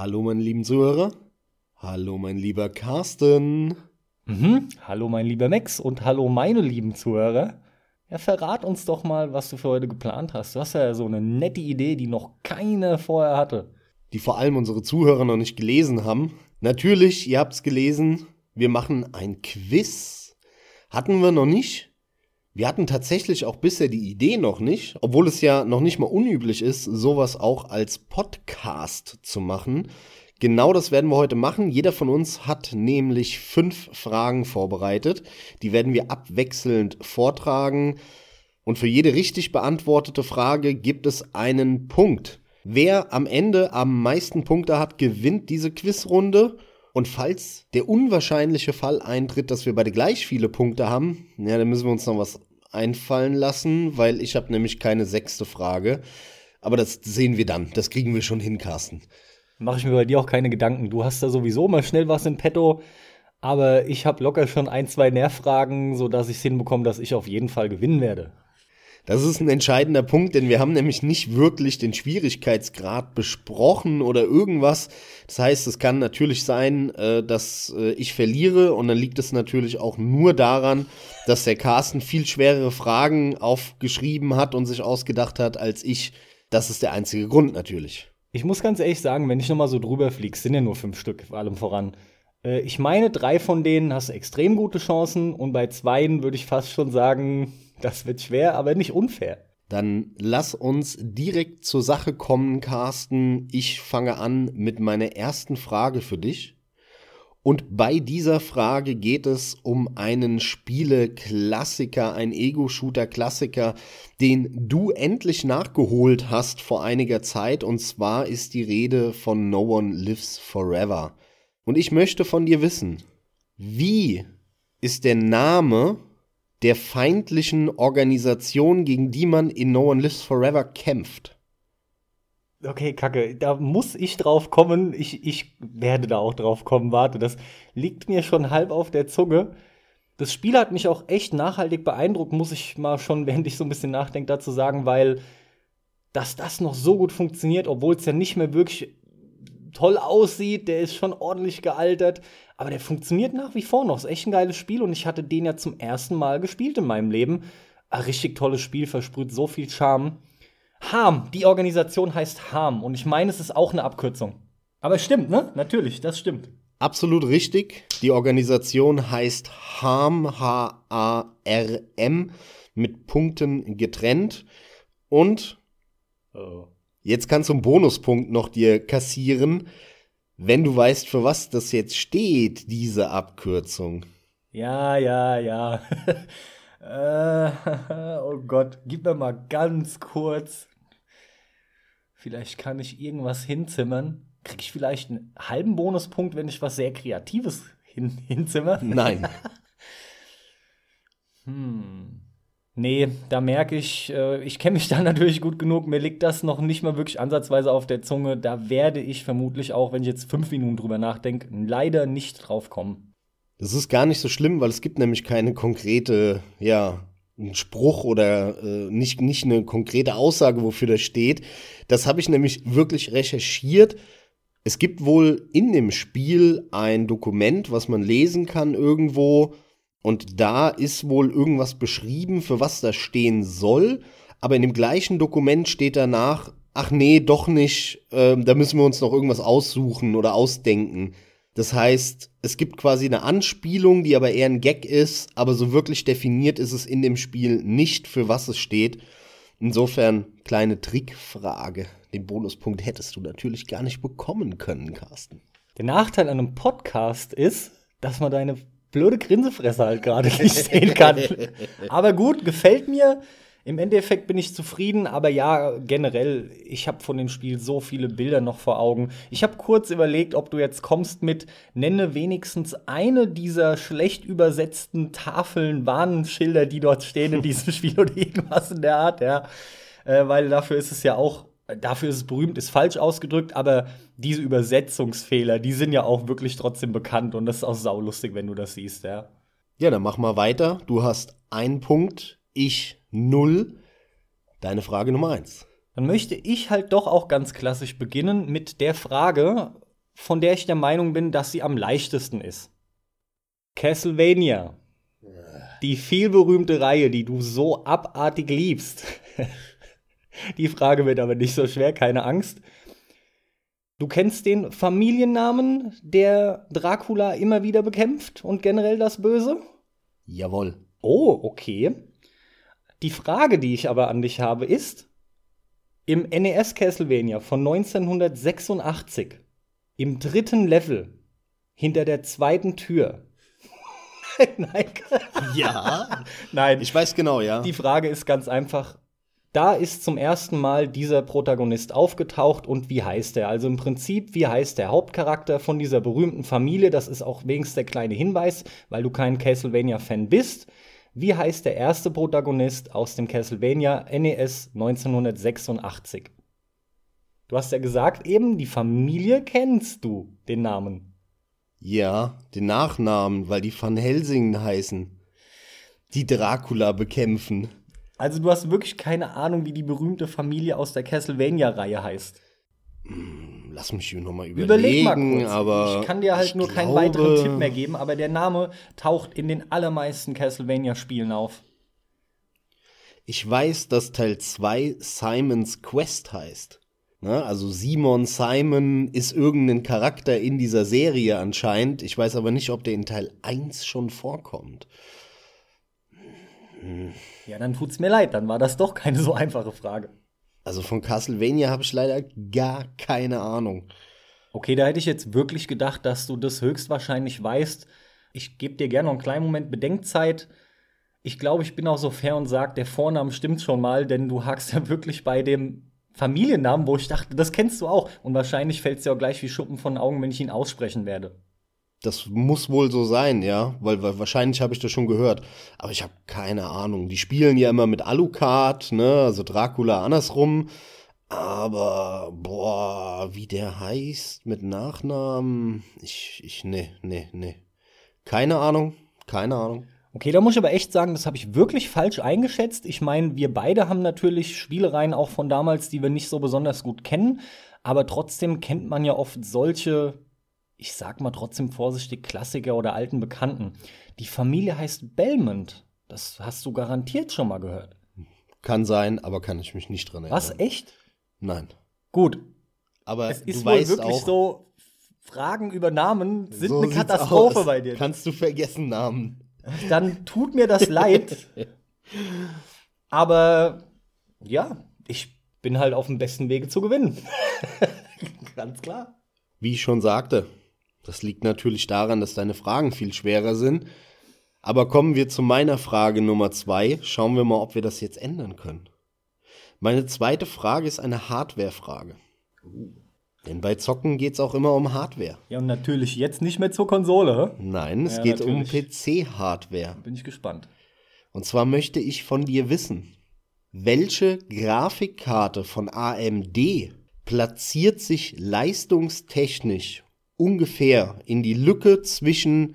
Hallo, meine lieben Zuhörer. Hallo, mein lieber Carsten. Mhm. Hallo, mein lieber Max und hallo, meine lieben Zuhörer. Ja, verrat uns doch mal, was du für heute geplant hast. Du hast ja so eine nette Idee, die noch keiner vorher hatte. Die vor allem unsere Zuhörer noch nicht gelesen haben. Natürlich, ihr habt's gelesen, wir machen ein Quiz. Hatten wir noch nicht. Wir hatten tatsächlich auch bisher die Idee noch nicht, obwohl es ja noch nicht mal unüblich ist, sowas auch als Podcast zu machen. Genau das werden wir heute machen. Jeder von uns hat nämlich fünf Fragen vorbereitet. Die werden wir abwechselnd vortragen. Und für jede richtig beantwortete Frage gibt es einen Punkt. Wer am Ende am meisten Punkte hat, gewinnt diese Quizrunde. Und falls der unwahrscheinliche Fall eintritt, dass wir beide gleich viele Punkte haben, ja, dann müssen wir uns noch was einfallen lassen, weil ich habe nämlich keine sechste Frage. Aber das sehen wir dann. Das kriegen wir schon hin, Carsten. Mache ich mir bei dir auch keine Gedanken. Du hast da sowieso mal schnell was in petto. Aber ich habe locker schon ein, zwei Nervfragen, sodass ich es hinbekomme, dass ich auf jeden Fall gewinnen werde. Das ist ein entscheidender Punkt, denn wir haben nämlich nicht wirklich den Schwierigkeitsgrad besprochen oder irgendwas. Das heißt, es kann natürlich sein, äh, dass äh, ich verliere und dann liegt es natürlich auch nur daran, dass der Carsten viel schwerere Fragen aufgeschrieben hat und sich ausgedacht hat als ich. Das ist der einzige Grund natürlich. Ich muss ganz ehrlich sagen, wenn ich nochmal so drüber fliege, sind ja nur fünf Stück, vor allem voran. Äh, ich meine, drei von denen hast du extrem gute Chancen und bei zweien würde ich fast schon sagen, das wird schwer, aber nicht unfair. Dann lass uns direkt zur Sache kommen, Carsten. Ich fange an mit meiner ersten Frage für dich. Und bei dieser Frage geht es um einen Spiele-Klassiker, ein Ego-Shooter-Klassiker, den du endlich nachgeholt hast vor einiger Zeit. Und zwar ist die Rede von No One Lives Forever. Und ich möchte von dir wissen, wie ist der Name der feindlichen Organisation, gegen die man in No One Lives Forever kämpft. Okay, Kacke, da muss ich drauf kommen. Ich, ich werde da auch drauf kommen. Warte, das liegt mir schon halb auf der Zunge. Das Spiel hat mich auch echt nachhaltig beeindruckt, muss ich mal schon, während ich so ein bisschen nachdenke, dazu sagen, weil dass das noch so gut funktioniert, obwohl es ja nicht mehr wirklich toll aussieht, der ist schon ordentlich gealtert, aber der funktioniert nach wie vor noch. Ist echt ein geiles Spiel und ich hatte den ja zum ersten Mal gespielt in meinem Leben. Ein richtig tolles Spiel, versprüht so viel Charme. Harm, die Organisation heißt Harm und ich meine, es ist auch eine Abkürzung. Aber es stimmt, ne? Natürlich, das stimmt. Absolut richtig. Die Organisation heißt Harm, H-A-R-M, mit Punkten getrennt. Und oh. Jetzt kannst du einen Bonuspunkt noch dir kassieren, wenn du weißt, für was das jetzt steht, diese Abkürzung. Ja, ja, ja. äh, oh Gott, gib mir mal ganz kurz. Vielleicht kann ich irgendwas hinzimmern. Krieg ich vielleicht einen halben Bonuspunkt, wenn ich was sehr Kreatives hin hinzimmer? Nein. hm. Nee, da merke ich, äh, ich kenne mich da natürlich gut genug. Mir liegt das noch nicht mal wirklich ansatzweise auf der Zunge. Da werde ich vermutlich auch, wenn ich jetzt fünf Minuten drüber nachdenke, leider nicht drauf kommen. Das ist gar nicht so schlimm, weil es gibt nämlich keine konkrete, ja, einen Spruch oder äh, nicht, nicht eine konkrete Aussage, wofür das steht. Das habe ich nämlich wirklich recherchiert. Es gibt wohl in dem Spiel ein Dokument, was man lesen kann irgendwo, und da ist wohl irgendwas beschrieben, für was das stehen soll. Aber in dem gleichen Dokument steht danach, ach nee, doch nicht, äh, da müssen wir uns noch irgendwas aussuchen oder ausdenken. Das heißt, es gibt quasi eine Anspielung, die aber eher ein Gag ist, aber so wirklich definiert ist es in dem Spiel nicht, für was es steht. Insofern kleine Trickfrage. Den Bonuspunkt hättest du natürlich gar nicht bekommen können, Carsten. Der Nachteil an einem Podcast ist, dass man deine blöde Grinsefresse halt gerade nicht sehen kann. aber gut, gefällt mir. Im Endeffekt bin ich zufrieden, aber ja, generell, ich habe von dem Spiel so viele Bilder noch vor Augen. Ich habe kurz überlegt, ob du jetzt kommst mit, nenne wenigstens eine dieser schlecht übersetzten Tafeln, Warnschilder, die dort stehen in diesem Spiel oder irgendwas in der Art, ja. Äh, weil dafür ist es ja auch dafür ist es berühmt, ist falsch ausgedrückt, aber diese Übersetzungsfehler, die sind ja auch wirklich trotzdem bekannt und das ist auch saulustig, wenn du das siehst, ja. Ja, dann mach mal weiter. Du hast einen Punkt, ich null. Deine Frage Nummer eins. Dann möchte ich halt doch auch ganz klassisch beginnen mit der Frage, von der ich der Meinung bin, dass sie am leichtesten ist. Castlevania. Die vielberühmte Reihe, die du so abartig liebst. die Frage wird aber nicht so schwer, keine Angst. Du kennst den Familiennamen, der Dracula immer wieder bekämpft und generell das Böse? Jawohl. Oh, okay. Die Frage, die ich aber an dich habe, ist: Im NES Castlevania von 1986, im dritten Level, hinter der zweiten Tür. Nein. Ja. Nein. Ich weiß genau, ja. Die Frage ist ganz einfach: Da ist zum ersten Mal dieser Protagonist aufgetaucht und wie heißt er? Also im Prinzip, wie heißt der Hauptcharakter von dieser berühmten Familie? Das ist auch wenigstens der kleine Hinweis, weil du kein Castlevania-Fan bist. Wie heißt der erste Protagonist aus dem Castlevania NES 1986? Du hast ja gesagt eben, die Familie kennst du, den Namen. Ja, den Nachnamen, weil die Van Helsingen heißen. Die Dracula bekämpfen. Also du hast wirklich keine Ahnung, wie die berühmte Familie aus der Castlevania-Reihe heißt. Hm, lass mich noch mal überlegen, Überleg mal kurz. aber ich kann dir halt nur keinen glaube, weiteren Tipp mehr geben, aber der Name taucht in den allermeisten Castlevania-Spielen auf. Ich weiß, dass Teil 2 Simon's Quest heißt. Ne? Also Simon Simon ist irgendein Charakter in dieser Serie anscheinend. Ich weiß aber nicht, ob der in Teil 1 schon vorkommt. Ja, dann tut's mir leid, dann war das doch keine so einfache Frage. Also von Castlevania habe ich leider gar keine Ahnung. Okay, da hätte ich jetzt wirklich gedacht, dass du das höchstwahrscheinlich weißt. Ich gebe dir gerne noch einen kleinen Moment Bedenkzeit. Ich glaube, ich bin auch so fair und sage, der Vorname stimmt schon mal, denn du hakst ja wirklich bei dem Familiennamen, wo ich dachte, das kennst du auch. Und wahrscheinlich fällt es dir auch gleich wie Schuppen von den Augen, wenn ich ihn aussprechen werde. Das muss wohl so sein, ja, weil, weil wahrscheinlich habe ich das schon gehört. Aber ich habe keine Ahnung. Die spielen ja immer mit Alucard, ne, also Dracula andersrum. Aber, boah, wie der heißt mit Nachnamen, ich, ich, nee, nee, nee. Keine Ahnung, keine Ahnung. Okay, da muss ich aber echt sagen, das habe ich wirklich falsch eingeschätzt. Ich meine, wir beide haben natürlich Spielereien auch von damals, die wir nicht so besonders gut kennen. Aber trotzdem kennt man ja oft solche, ich sag mal trotzdem vorsichtig, Klassiker oder alten Bekannten. Die Familie heißt Belmont. Das hast du garantiert schon mal gehört. Kann sein, aber kann ich mich nicht dran erinnern. Was, echt? Nein. Gut. Aber Es du ist wohl weißt wirklich auch, so, Fragen über Namen sind so eine Katastrophe bei dir. Kannst du vergessen Namen. Dann tut mir das leid. Aber ja, ich bin halt auf dem besten Wege zu gewinnen. Ganz klar. Wie ich schon sagte, das liegt natürlich daran, dass deine Fragen viel schwerer sind. Aber kommen wir zu meiner Frage Nummer zwei. Schauen wir mal, ob wir das jetzt ändern können. Meine zweite Frage ist eine Hardware-Frage. Denn bei Zocken geht es auch immer um Hardware. Ja, und natürlich jetzt nicht mehr zur Konsole. Nein, es Ja, geht natürlich. um PC-Hardware. Bin ich gespannt. Und zwar möchte ich von dir wissen, welche Grafikkarte von AMD platziert sich leistungstechnisch ungefähr in die Lücke zwischen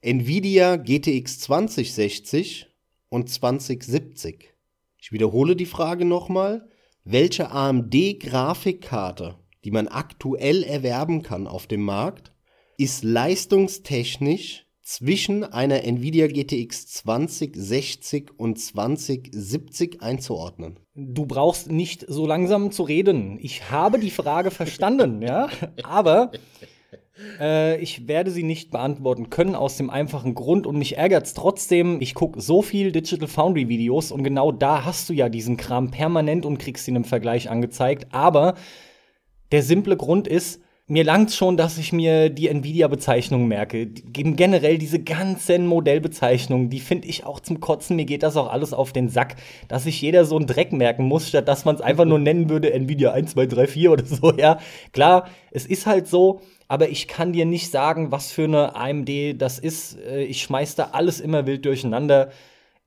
Nvidia GTX 2060 und 2070? Ich wiederhole die Frage nochmal. Welche AMD-Grafikkarte, die man aktuell erwerben kann auf dem Markt, ist leistungstechnisch zwischen einer Nvidia GTX 2060 und 2070 einzuordnen. Du brauchst nicht so langsam zu reden. Ich habe die Frage verstanden, ja. Aber äh, ich werde sie nicht beantworten können aus dem einfachen Grund und mich ärgert es trotzdem. Ich gucke so viel Digital Foundry Videos und genau da hast du ja diesen Kram permanent und kriegst ihn im Vergleich angezeigt. Aber der simple Grund ist, mir langt schon, dass ich mir die Nvidia-Bezeichnungen merke. Generell diese ganzen Modellbezeichnungen, die finde ich auch zum Kotzen. Mir geht das auch alles auf den Sack, dass sich jeder so einen Dreck merken muss, statt dass man es einfach nur nennen würde, Nvidia 1, 2, 3, 4 oder so. Ja, klar, es ist halt so, aber ich kann dir nicht sagen, was für eine AMD das ist. Äh, Ich schmeiß da alles immer wild durcheinander.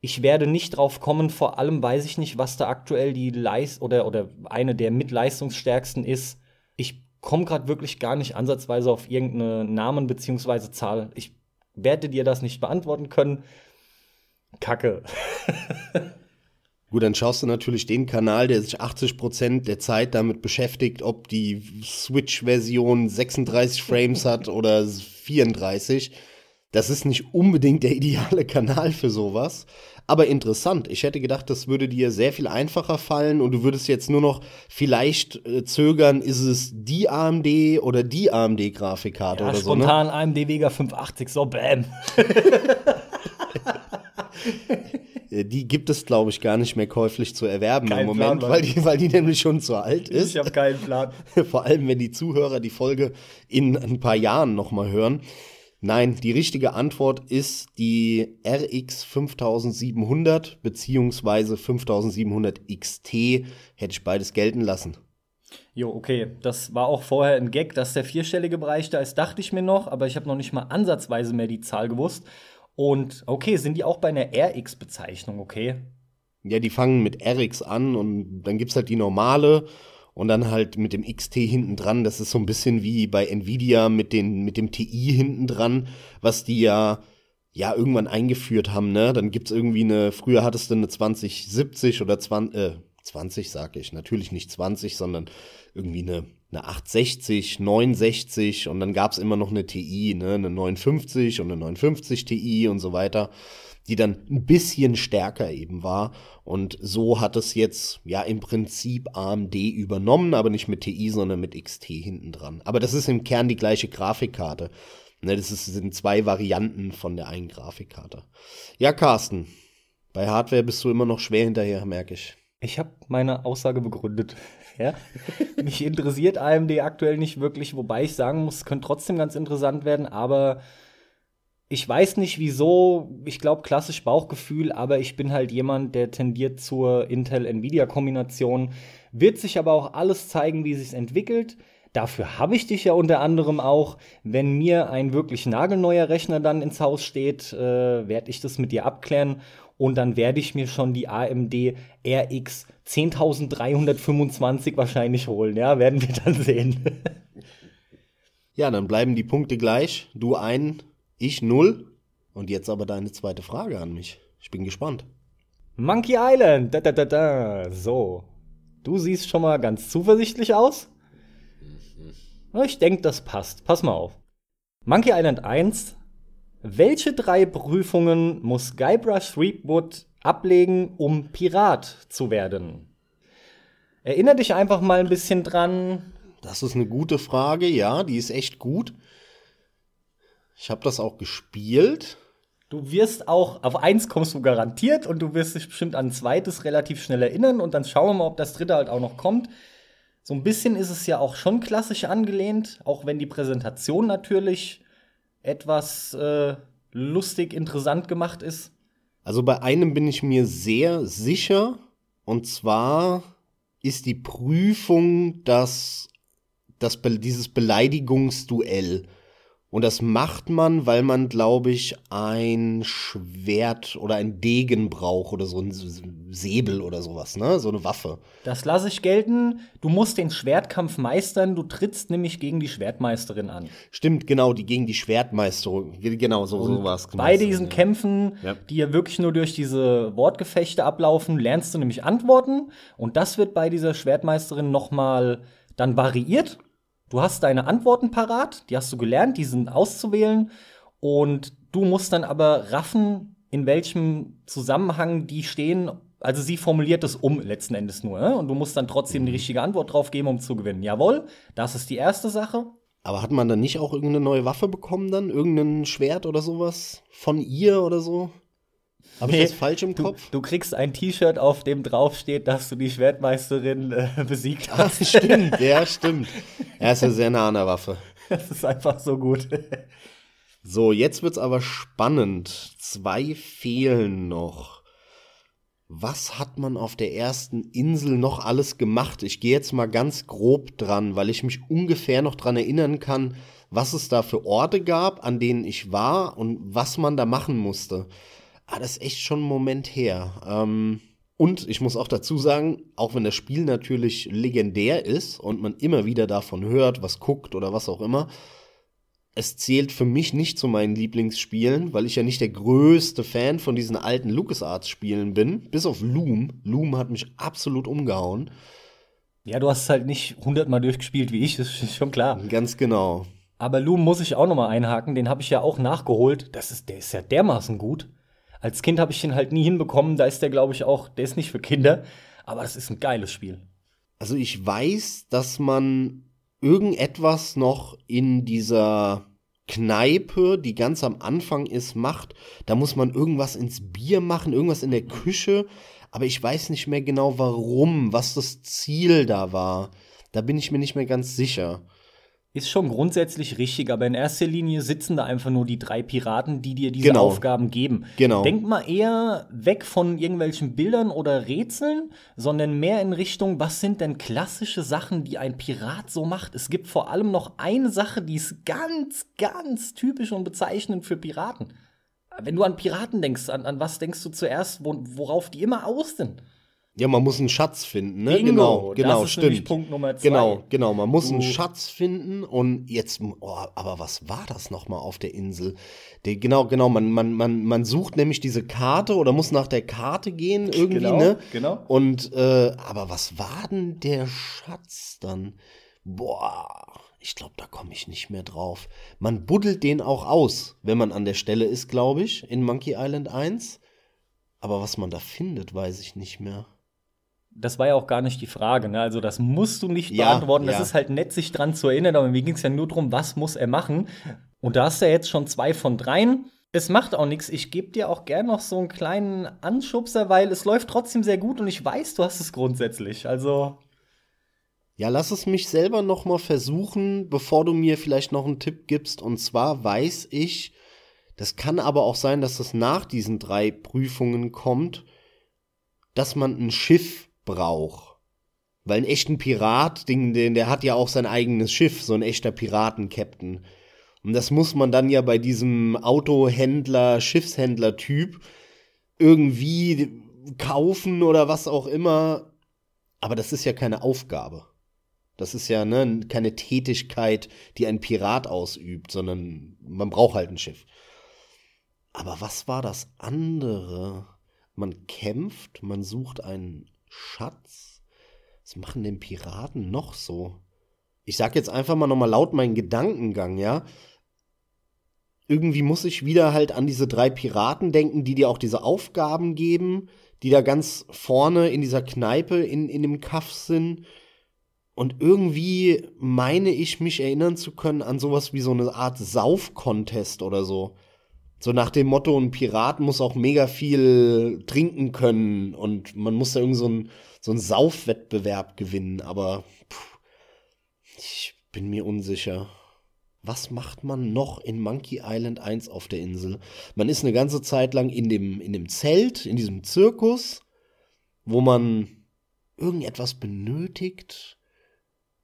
Ich werde nicht drauf kommen, vor allem weiß ich nicht, was da aktuell die Leist oder, oder eine der mitleistungsstärksten ist. Ich komme gerade wirklich gar nicht ansatzweise auf irgendeinen Namen beziehungsweise Zahl. Ich werde dir das nicht beantworten können. Kacke. Gut, dann schaust du natürlich den Kanal, der sich 80% der Zeit damit beschäftigt, ob die Switch-Version 36 Frames hat oder 34. Das ist nicht unbedingt der ideale Kanal für sowas. Aber interessant. Ich hätte gedacht, das würde dir sehr viel einfacher fallen und du würdest jetzt nur noch vielleicht äh, zögern, ist es die AMD oder die AMD-Grafikkarte Ja, oder so. Ne? spontan AMD Vega 580, so bam. Äh, Die gibt es, glaube ich, gar nicht mehr käuflich zu erwerben Kein im Moment, Plan, weil die, weil die nämlich schon zu alt ist. habe keinen Plan. Vor allem, wenn die Zuhörer die Folge in ein paar Jahren nochmal hören. Nein, die richtige Antwort ist die RX 5700 beziehungsweise 5700 XT. Hätte ich beides gelten lassen. Jo, okay. Das war auch vorher ein Gag, dass der vierstellige Bereich da ist, dachte ich mir noch, aber ich habe noch nicht mal ansatzweise mehr die Zahl gewusst. Und okay, sind die auch bei einer RX-Bezeichnung, okay? Ja, die fangen mit RX an und dann gibt's halt die normale und dann halt mit dem XT hinten dran. Das ist so ein bisschen wie bei Nvidia mit, den, mit dem TI hinten dran, was die ja, ja irgendwann eingeführt haben, ne? Dann gibt's irgendwie eine, früher hattest du eine 2070 oder 20, äh, 20 sag ich, natürlich nicht 20, sondern irgendwie eine, eine 860, 69 und dann gab's immer noch eine TI, ne? Eine 59 und eine 59 TI und so weiter die dann ein bisschen stärker eben war. Und so hat es jetzt ja im Prinzip AMD übernommen, aber nicht mit TI, sondern mit XT hinten dran. Aber das ist im Kern die gleiche Grafikkarte. Ne, das ist, sind zwei Varianten von der einen Grafikkarte. Ja, Carsten, bei Hardware bist du immer noch schwer hinterher, merke ich. Ich habe meine Aussage begründet. Ja? Mich interessiert AMD aktuell nicht wirklich, wobei ich sagen muss, es könnte trotzdem ganz interessant werden, aber ich weiß nicht wieso. Ich glaube, klassisch Bauchgefühl, aber ich bin halt jemand, der tendiert zur Intel-Nvidia-Kombination. Wird sich aber auch alles zeigen, wie sich entwickelt. Dafür habe ich dich ja unter anderem auch. Wenn mir ein wirklich nagelneuer Rechner dann ins Haus steht, äh, werde ich das mit dir abklären. Und dann werde ich mir schon die AMD RX 10325 wahrscheinlich holen. Ja, werden wir dann sehen. Ja, dann bleiben die Punkte gleich. Du ein, ich null. Und jetzt aber deine zweite Frage an mich. Ich bin gespannt. Monkey Island. Da, da, da, da. So. Du siehst schon mal ganz zuversichtlich aus. Ich denke, das passt. Pass mal auf. Monkey Island 1. Welche drei Prüfungen muss Guybrush Threepwood ablegen, um Pirat zu werden? Erinner dich einfach mal ein bisschen dran. Das ist eine gute Frage, ja, die ist echt gut. Ich habe das auch gespielt. Du wirst auch, auf eins kommst du garantiert und du wirst dich bestimmt an ein zweites relativ schnell erinnern und dann schauen wir mal, ob das dritte halt auch noch kommt. So ein bisschen ist es ja auch schon klassisch angelehnt, auch wenn die Präsentation natürlich etwas äh, lustig, interessant gemacht ist. Also bei einem bin ich mir sehr sicher. Und zwar ist die Prüfung das, das Be dieses Beleidigungsduell. Und das macht man, weil man, glaube ich, ein Schwert oder ein Degen braucht oder so ein Säbel oder sowas, ne? So eine Waffe. Das lasse ich gelten. Du musst den Schwertkampf meistern. Du trittst nämlich gegen die Schwertmeisterin an. Stimmt, genau, die gegen die Schwertmeisterin. Genau, so, so war es. Bei diesen ja. Kämpfen, Ja. die ja wirklich nur durch diese Wortgefechte ablaufen, lernst du nämlich Antworten. Und das wird bei dieser Schwertmeisterin noch mal dann variiert. Du hast deine Antworten parat, die hast du gelernt, die sind auszuwählen. Und du musst dann aber raffen, in welchem Zusammenhang die stehen. Also sie formuliert es um letzten Endes nur. Ne? Und du musst dann trotzdem die richtige Antwort drauf geben, um zu gewinnen. Jawohl, das ist die erste Sache. Aber hat man dann nicht auch irgendeine neue Waffe bekommen dann? Irgendein Schwert oder sowas? Von ihr oder so? Habe ich Nee, das falsch im Du, Kopf? du kriegst ein T-Shirt, auf dem draufsteht, dass du die Schwertmeisterin äh, besiegt hast. stimmt, ja, stimmt. Er ist ja sehr nah an der Waffe. Das ist einfach so gut. So, jetzt wird's aber spannend. Zwei fehlen noch. Was hat man auf der ersten Insel noch alles gemacht? Ich gehe jetzt mal ganz grob dran, weil ich mich ungefähr noch dran erinnern kann, was es da für Orte gab, an denen ich war und was man da machen musste. Ah, das ist echt schon ein Moment her. Ähm, und ich muss auch dazu sagen, auch wenn das Spiel natürlich legendär ist und man immer wieder davon hört, was guckt oder was auch immer, es zählt für mich nicht zu meinen Lieblingsspielen, weil ich ja nicht der größte Fan von diesen alten LucasArts-Spielen bin. Bis auf Loom. Loom hat mich absolut umgehauen. Ja, du hast es halt nicht hundertmal durchgespielt wie ich, das ist schon klar. Ganz genau. Aber Loom muss ich auch noch mal einhaken, den habe ich ja auch nachgeholt. Das ist, der ist ja dermaßen gut. Als Kind habe ich den halt nie hinbekommen. Da ist der, glaube ich, auch, der ist nicht für Kinder. Aber das ist ein geiles Spiel. Also ich weiß, dass man irgendetwas noch in dieser Kneipe, die ganz am Anfang ist, macht. Da muss man irgendwas ins Bier machen, irgendwas in der Küche. Aber ich weiß nicht mehr genau warum, was das Ziel da war. Da bin ich mir nicht mehr ganz sicher. Ist schon grundsätzlich richtig, aber in erster Linie sitzen da einfach nur die drei Piraten, die dir diese genau. Aufgaben geben. Genau. Denk mal eher weg von irgendwelchen Bildern oder Rätseln, sondern mehr in Richtung, was sind denn klassische Sachen, die ein Pirat so macht? Es gibt vor allem noch eine Sache, die ist ganz, ganz typisch und bezeichnend für Piraten. Wenn du an Piraten denkst, an, an was denkst du zuerst, wo, worauf die immer aus sind? Ja, man muss einen Schatz finden, ne? Bingo, genau, genau, das ist stimmt. Punkt Nummer zwei. Genau, genau, man muss du. einen Schatz finden und jetzt, oh, aber was war das nochmal auf der Insel? Der, genau, genau, man, man, man, man sucht nämlich diese Karte oder muss nach der Karte gehen irgendwie, genau, ne? Genau. Und, äh, aber was war denn der Schatz dann? Boah, ich glaube, da komme ich nicht mehr drauf. Man buddelt den auch aus, wenn man an der Stelle ist, glaube ich, in Monkey Island 1. Aber was man da findet, weiß ich nicht mehr das war ja auch gar nicht die Frage. Ne? Also das musst du nicht ja, beantworten. Das ja. ist halt nett, sich dran zu erinnern. Aber mir ging es ja nur darum, was muss er machen. Und da hast du ja jetzt schon zwei von dreien. Es macht auch nichts. Ich gebe dir auch gern noch so einen kleinen Anschubser, weil es läuft trotzdem sehr gut und ich weiß, du hast es grundsätzlich. Also ja, lass es mich selber noch mal versuchen, bevor du mir vielleicht noch einen Tipp gibst. Und zwar weiß ich, das kann aber auch sein, dass es nach diesen drei Prüfungen kommt, dass man ein Schiff braucht. Weil ein echten Pirat, den, den, der hat ja auch sein eigenes Schiff, so ein echter Piratenkapitän. Und das muss man dann ja bei diesem Autohändler, Schiffshändler-Typ irgendwie kaufen oder was auch immer. Aber das ist ja keine Aufgabe. Das ist ja ne, keine Tätigkeit, die ein Pirat ausübt, sondern man braucht halt ein Schiff. Aber was war das andere? Man kämpft, man sucht einen Schatz? Was machen denn Piraten noch so? Ich sag jetzt einfach mal nochmal laut meinen Gedankengang, ja? Irgendwie muss ich wieder halt an diese drei Piraten denken, die dir auch diese Aufgaben geben, die da ganz vorne in dieser Kneipe in, in dem Kaff sind. Und irgendwie meine ich mich erinnern zu können an sowas wie so eine Art Sauf-Contest oder so. So nach dem Motto, ein Pirat muss auch mega viel trinken können und man muss da irgendwie so einen so einen Saufwettbewerb gewinnen, aber pff, ich bin mir unsicher. Was macht man noch in Monkey Island 1 auf der Insel? Man ist eine ganze Zeit lang in dem, in dem Zelt, in diesem Zirkus, wo man irgendetwas benötigt.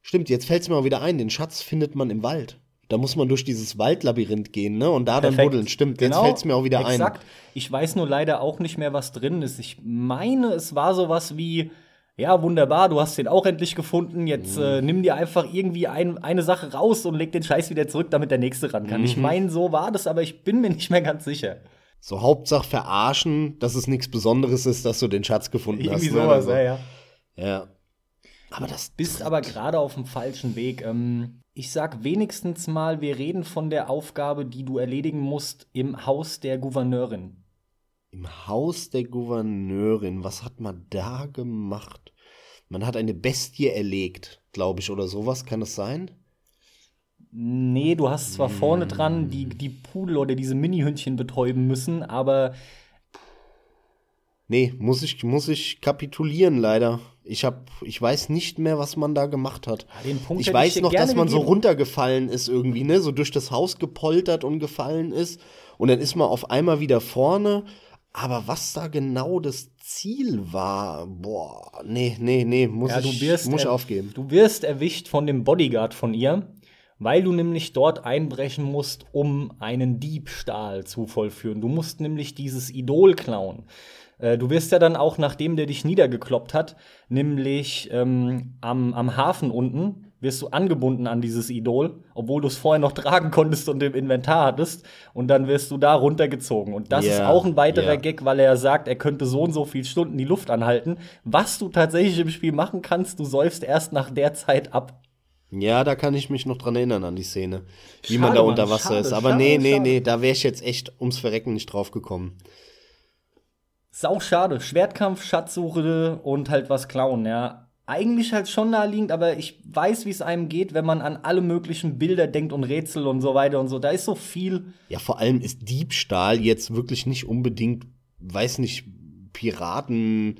Stimmt, jetzt fällt es mir mal wieder ein, den Schatz findet man im Wald. Da muss man durch dieses Waldlabyrinth gehen, ne? Und da Perfekt. dann buddeln. Stimmt, genau, jetzt fällt es mir auch wieder exakt. ein. Ich weiß nur leider auch nicht mehr, was drin ist. Ich meine, es war sowas wie. Ja, wunderbar, du hast den auch endlich gefunden. Jetzt mhm. äh, nimm dir einfach irgendwie ein, eine Sache raus und leg den Scheiß wieder zurück, damit der nächste ran kann. Mhm. Ich meine, so war das, aber ich bin mir nicht mehr ganz sicher. So Hauptsache verarschen, dass es nichts Besonderes ist, dass du den Schatz gefunden irgendwie hast. Irgendwie sowas, also, ja, ja. Ja. Aber das bist aber gerade auf dem falschen Weg. Ähm, ich sag wenigstens mal, wir reden von der Aufgabe, die du erledigen musst im Haus der Gouverneurin. Im Haus der Gouverneurin, was hat man da gemacht? Man hat eine Bestie erlegt, glaube ich, oder sowas, kann es sein? Nee, du hast zwar hm. vorne dran die, die Pudel oder diese Mini-Hündchen betäuben müssen, aber. Nee, muss ich, muss ich kapitulieren, leider. Ich hab, ich weiß nicht mehr, was man da gemacht hat. Den Punkt ich weiß ich noch, dass man gegeben. so runtergefallen ist irgendwie, ne, so durch das Haus gepoltert und gefallen ist. Und dann ist man auf einmal wieder vorne. Aber was da genau das Ziel war, boah, nee, nee, nee, muss ja, ich, wirst, muss ich aufgeben. Du wirst erwischt von dem Bodyguard von ihr, weil du nämlich dort einbrechen musst, um einen Diebstahl zu vollführen. Du musst nämlich dieses Idol klauen. Äh, du wirst ja dann auch, nachdem der dich niedergekloppt hat, nämlich ähm, am, am Hafen unten, wirst du angebunden an dieses Idol, obwohl du es vorher noch tragen konntest und im Inventar hattest. Und dann wirst du da runtergezogen. Und das Ja, ist auch ein weiterer ja. Gag, weil er sagt, er könnte so und so viele Stunden die Luft anhalten. Was du tatsächlich im Spiel machen kannst, du säufst erst nach der Zeit ab. Ja, da kann ich mich noch dran erinnern an die Szene, wie Schade, man da unter Wasser schade, ist. Aber schade, nee, nee, nee, da wäre ich jetzt echt ums Verrecken nicht drauf gekommen. Sau schade. Schwertkampf, Schatzsuche und halt was klauen, ja. Eigentlich halt schon naheliegend, aber ich weiß, wie es einem geht, wenn man an alle möglichen Bilder denkt und Rätsel und so weiter und so. Da ist so viel. Ja, vor allem ist Diebstahl jetzt wirklich nicht unbedingt, weiß nicht, Piraten.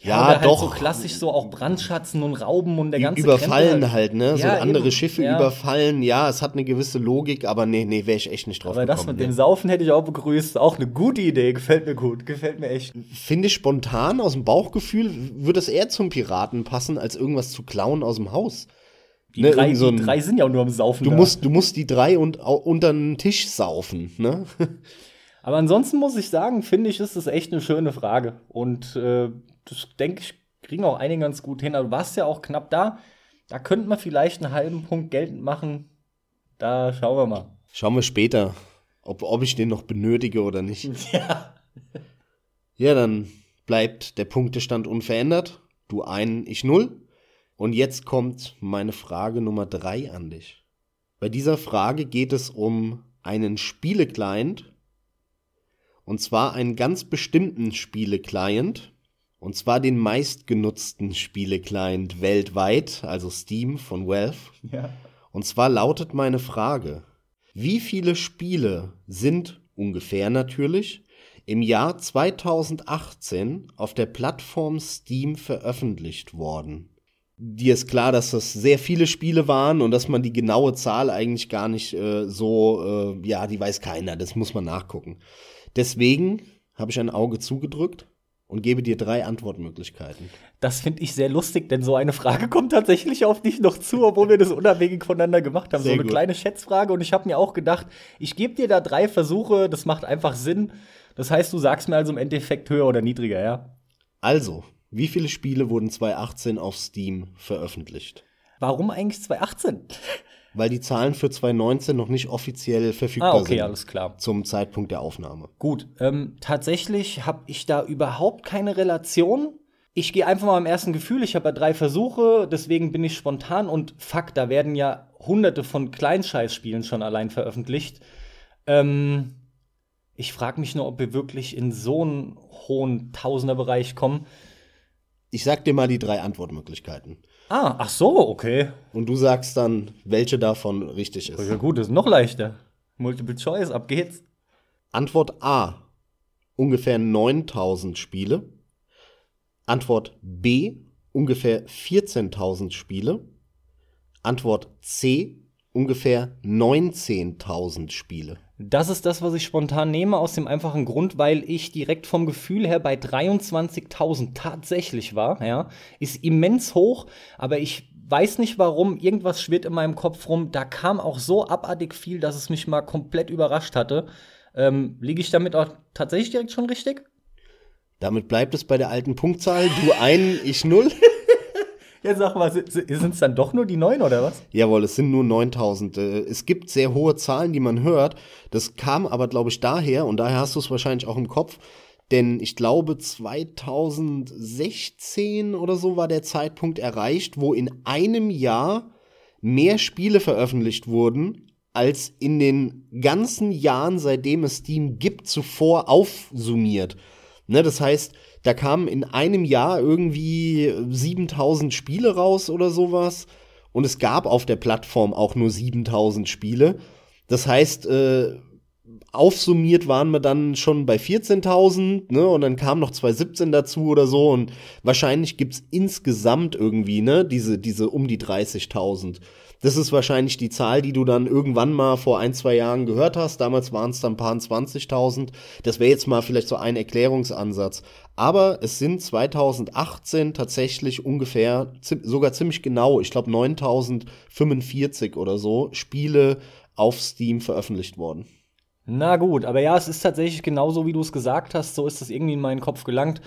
Ja, oder halt doch. so klassisch so auch Brandschatzen und Rauben und der Die ganze überfallen Krempel halt, ne? so Ja, andere eben, Schiffe ja. überfallen. Ja, es hat eine gewisse Logik, aber nee, nee, wäre ich echt nicht drauf Aber das gekommen. mit dem nee. Saufen hätte ich auch begrüßt. Auch eine gute Idee. Gefällt mir gut. Gefällt mir echt. Finde ich spontan aus dem Bauchgefühl, würde es eher zum Piraten passen, als irgendwas zu klauen aus dem Haus. Die, Ne, drei, so die ein- drei sind ja auch nur am Saufen. Du da. musst, du musst die drei und, unter den Tisch saufen, ne? Aber ansonsten muss ich sagen, finde ich, ist das echt eine schöne Frage. Und äh, das denke ich, kriegen auch einige ganz gut hin. Aber du warst ja auch knapp da. Da könnte man vielleicht einen halben Punkt geltend machen. Da schauen wir mal. Schauen wir später, ob, ob ich den noch benötige oder nicht. Ja. Ja, dann bleibt der Punktestand unverändert. Du ein, ich null. Und jetzt kommt meine Frage Nummer drei an dich. Bei dieser Frage geht es um einen Spiele-Client. Und zwar einen ganz bestimmten Spiele-Client. Und zwar den meistgenutzten Spiele-Client weltweit, also Steam von Valve. ja. Und zwar lautet meine Frage, wie viele Spiele sind ungefähr natürlich im Jahr 2018 auf der Plattform Steam veröffentlicht worden? Dir ist klar, dass das sehr viele Spiele waren und dass man die genaue Zahl eigentlich gar nicht äh, so, äh, ja, die weiß keiner, das muss man nachgucken. Deswegen habe ich ein Auge zugedrückt und gebe dir drei Antwortmöglichkeiten. Das finde ich sehr lustig, denn so eine Frage kommt tatsächlich auf dich noch zu, obwohl wir das unabhängig voneinander gemacht haben. Sehr so eine gut. kleine Schätzfrage. Und ich habe mir auch gedacht, ich gebe dir da drei Versuche, das macht einfach Sinn. Das heißt, du sagst mir also im Endeffekt höher oder niedriger, ja? Also, wie viele Spiele wurden 2018 auf Steam veröffentlicht? Warum eigentlich 2018? Weil die Zahlen für 2019 noch nicht offiziell verfügbar Ah, okay, sind. alles klar. Zum Zeitpunkt der Aufnahme. Gut, ähm, tatsächlich habe ich da überhaupt keine Relation. Ich gehe einfach mal im ersten Gefühl. Ich habe ja drei Versuche, deswegen bin ich spontan und fuck, da werden ja hunderte von Kleinscheißspielen schon allein veröffentlicht. Ähm, ich frage mich nur, ob wir wirklich in so einen hohen Tausenderbereich kommen. Ich sag dir mal die drei Antwortmöglichkeiten. Ah, ach so, okay. Und du sagst dann, welche davon richtig ist. Ja gut, das ist noch leichter. Multiple Choice, ab geht's. Antwort A. Ungefähr 9000 Spiele. Antwort B. Ungefähr 14.000 Spiele. Antwort C. Ungefähr 19.000 Spiele. Das ist das, was ich spontan nehme, aus dem einfachen Grund, weil ich direkt vom Gefühl her bei 23.000 tatsächlich war. Ja, ist immens hoch, aber ich weiß nicht warum. Irgendwas schwirrt in meinem Kopf rum. Da kam auch so abartig viel, dass es mich mal komplett überrascht hatte. Ähm, Liege ich damit auch tatsächlich direkt schon richtig? Damit bleibt es bei der alten Punktzahl. Du ein, ich null. Ja, sag mal, sind es dann doch nur die neun oder was? Jawohl, es sind nur 9000. Äh, Es gibt sehr hohe Zahlen, die man hört. Das kam aber, glaube ich, daher, und daher hast du es wahrscheinlich auch im Kopf, denn ich glaube, 2016 oder so war der Zeitpunkt erreicht, wo in einem Jahr mehr Spiele veröffentlicht wurden, als in den ganzen Jahren, seitdem es Steam gibt, zuvor aufsummiert. Ne, das heißt, da kamen in einem Jahr irgendwie 7000 Spiele raus oder sowas. Und es gab auf der Plattform auch nur 7000 Spiele. Das heißt, äh, aufsummiert waren wir dann schon bei 14.000, ne? Und dann kam noch 2017 dazu oder so. Und wahrscheinlich gibt's insgesamt irgendwie, ne, diese, diese um die 30.000. Das ist wahrscheinlich die Zahl, die du dann irgendwann mal vor ein, zwei Jahren gehört hast. Damals waren es dann ein paar 20.000. Das wäre jetzt mal vielleicht so ein Erklärungsansatz. Aber es sind 2018 tatsächlich ungefähr, sogar ziemlich genau, ich glaube 9045 oder so, Spiele auf Steam veröffentlicht worden. Na gut, aber ja, es ist tatsächlich genauso, wie du es gesagt hast. So ist es irgendwie in meinen Kopf gelangt.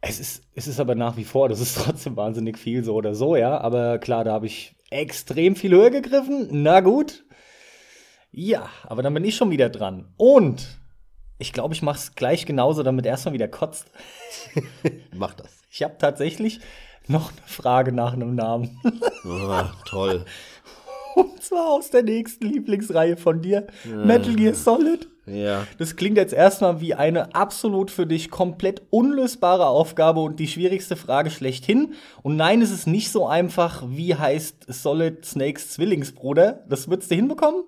Es ist, es ist aber nach wie vor, das ist trotzdem wahnsinnig viel so oder so, ja. Aber klar, da habe ich extrem viel höher gegriffen. Na gut. Ja, aber dann bin ich schon wieder dran. Und ich glaube, ich mache es gleich genauso, damit er erstmal wieder kotzt. Mach das. Ich habe tatsächlich noch eine Frage nach einem Namen. Oh, toll. Und zwar aus der nächsten Lieblingsreihe von dir, Metal Gear Solid. Ja. Das klingt jetzt erstmal wie eine absolut für dich komplett unlösbare Aufgabe und die schwierigste Frage schlechthin. Und nein, es ist nicht so einfach, wie heißt Solid Snakes Zwillingsbruder. Das würdest du hinbekommen?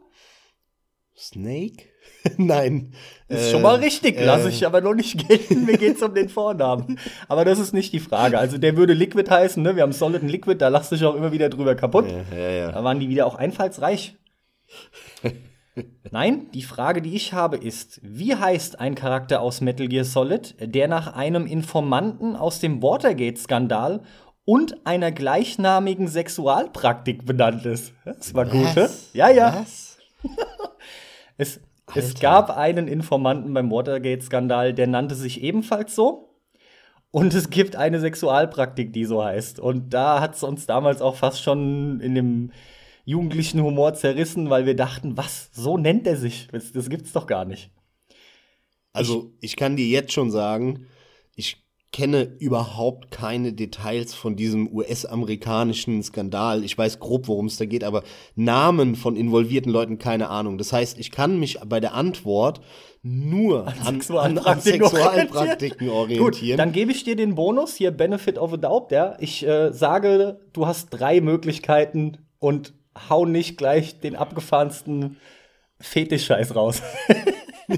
Snake? Nein. Ist Äh, schon mal richtig, lasse äh, ich aber noch nicht gelten. Mir geht's um den Vornamen. Aber das ist nicht die Frage. Also der würde Liquid heißen, ne? Wir haben Solid und Liquid, da lachst du dich auch immer wieder drüber kaputt. Ja, ja, ja. Da waren die wieder auch einfallsreich. Nein, die Frage, die ich habe, ist: Wie heißt ein Charakter aus Metal Gear Solid, der nach einem Informanten aus dem Watergate-Skandal und einer gleichnamigen Sexualpraktik benannt ist? Das war gut, ne? Was? Ja, ja. Was? Es, es Alter. gab einen Informanten beim Watergate-Skandal, der nannte sich ebenfalls so. Und es gibt eine Sexualpraktik, die so heißt. Und da hat es uns damals auch fast schon in dem jugendlichen Humor zerrissen, weil wir dachten, was, so nennt er sich? Das, das gibt's doch gar nicht. Also, ich kann dir jetzt schon sagen, ich kenne überhaupt keine Details von diesem US-amerikanischen Skandal. Ich weiß grob, worum es da geht, aber Namen von involvierten Leuten keine Ahnung. Das heißt, ich kann mich bei der Antwort nur an, an, an Sexualpraktiken Sexualpraktiken orientieren. Gut, dann gebe ich dir den Bonus hier, Benefit of a Doubt, ja. Ich äh, sage, du hast drei Möglichkeiten und hau nicht gleich den abgefahrensten Fetischscheiß raus.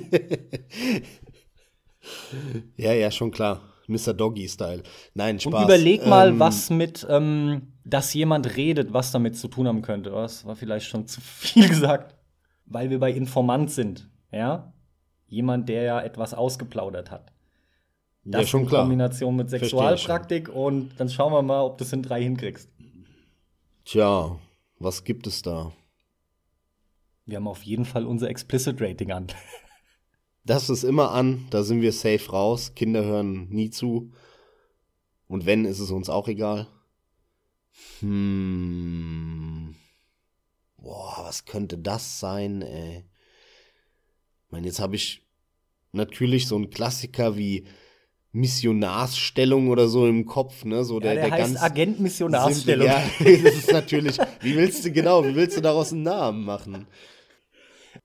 ja, ja, schon klar. Mr. Doggy-Style. Nein, Spaß. Und überleg mal, Ähm, was mit, ähm, dass jemand redet, was damit zu tun haben könnte. Das war vielleicht schon zu viel gesagt. Weil wir bei Informant sind, ja? Jemand, der ja etwas ausgeplaudert hat. Das Ja, schon in klar. Kombination mit Sexualpraktik und dann schauen wir mal, ob du es in drei hinkriegst. Tja, was gibt es da? Wir haben auf jeden Fall unser Explicit Rating an. Das ist immer an, da sind wir safe raus. Kinder hören nie zu. Und wenn, ist es uns auch egal. Hm. Boah, was könnte das sein, ey? Ich meine, jetzt habe ich natürlich so einen Klassiker wie Missionarsstellung oder so im Kopf, ne? So der, ja, der, der heißt ganz Agent Missionarstellung. Ja, das ist natürlich. Wie willst du genau, wie willst du daraus einen Namen machen?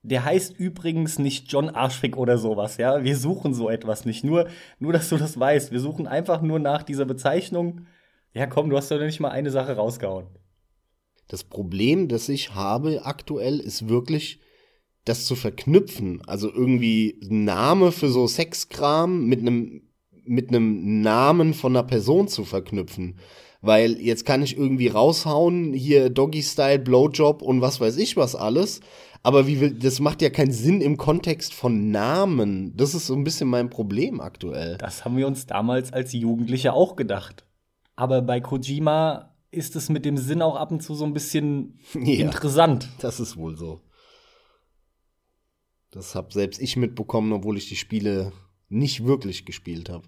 Der heißt übrigens nicht John Arschfick oder sowas, ja. Wir suchen so etwas nicht. Nur, nur, dass du das weißt. Wir suchen einfach nur nach dieser Bezeichnung. Ja, komm, du hast doch nicht mal eine Sache rausgehauen. Das Problem, das ich habe aktuell, ist wirklich, das zu verknüpfen. Also irgendwie ein Name für so Sexkram mit einem mit einem Namen von einer Person zu verknüpfen. Weil jetzt kann ich irgendwie raushauen, hier Doggy-Style, Blowjob und was weiß ich was alles. Aber wie will, das macht ja keinen Sinn im Kontext von Namen. Das ist so ein bisschen mein Problem aktuell. Das haben wir uns damals als Jugendliche auch gedacht. Aber bei Kojima ist es mit dem Sinn auch ab und zu so ein bisschen Ja. interessant. Das ist wohl so. Das hab selbst ich mitbekommen, obwohl ich die Spiele nicht wirklich gespielt habe.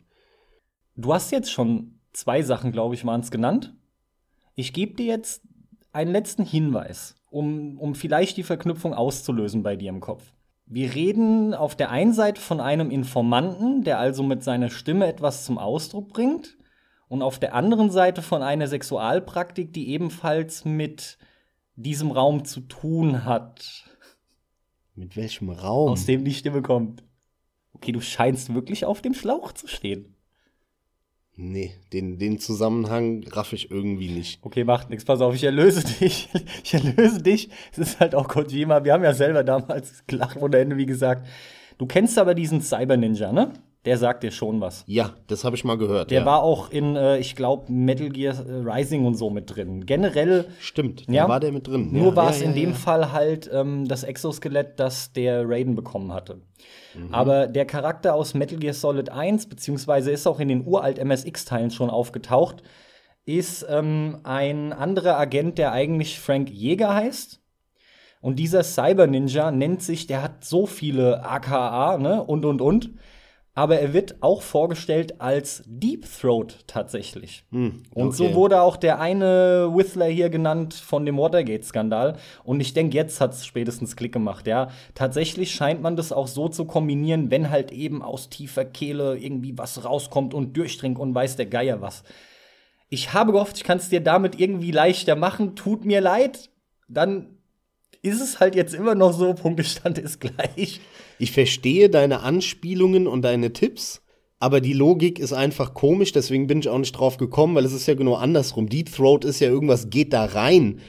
Du hast jetzt schon zwei Sachen, glaube ich, waren es genannt. Ich gebe dir jetzt einen letzten Hinweis, um, um vielleicht die Verknüpfung auszulösen bei dir im Kopf. Wir reden auf der einen Seite von einem Informanten, der also mit seiner Stimme etwas zum Ausdruck bringt, und auf der anderen Seite von einer Sexualpraktik, die ebenfalls mit diesem Raum zu tun hat, Mit welchem Raum? aus dem die Stimme kommt. Okay, du scheinst wirklich auf dem Schlauch zu stehen. Nee, den, den Zusammenhang raff ich irgendwie nicht. Okay, macht nichts. Pass auf, ich erlöse dich. Ich erlöse dich. Es ist halt auch Kojima. Wir haben ja selber damals gelacht ohne Ende, wie gesagt. Du kennst aber diesen Cyber Ninja, ne? Der sagt dir schon was. Ja, das habe ich mal gehört. Der ja. war auch in, äh, ich glaube, Metal Gear äh, Rising und so mit drin. Generell, Stimmt, da Ja. war der mit drin. nur ja, war es in dem. Fall halt ähm, das Exoskelett, das der Raiden bekommen hatte. Mhm. Aber der Charakter aus Metal Gear Solid 1, beziehungsweise ist auch in den uralt MSX-Teilen schon aufgetaucht, ist ähm, ein anderer Agent, der eigentlich Frank Jäger heißt. Und dieser Cyber Ninja nennt sich, der hat so viele AKA, ne, und und und. Aber er wird auch vorgestellt als Deep Throat tatsächlich. Hm, Und so okay. wurde auch der eine Whistler hier genannt von dem Watergate-Skandal. Und ich denke, jetzt hat es spätestens Klick gemacht, ja. Tatsächlich scheint man das auch so zu kombinieren, wenn halt eben aus tiefer Kehle irgendwie was rauskommt und durchdringt und weiß der Geier was. Ich habe gehofft, ich kann es dir damit irgendwie leichter machen. Tut mir leid. Dann ist es halt jetzt immer noch so, Punktestand ist gleich. Ich verstehe deine Anspielungen und deine Tipps, aber die Logik ist einfach komisch, deswegen bin ich auch nicht drauf gekommen, weil es ist ja genau andersrum. Deep Throat ist ja irgendwas geht da rein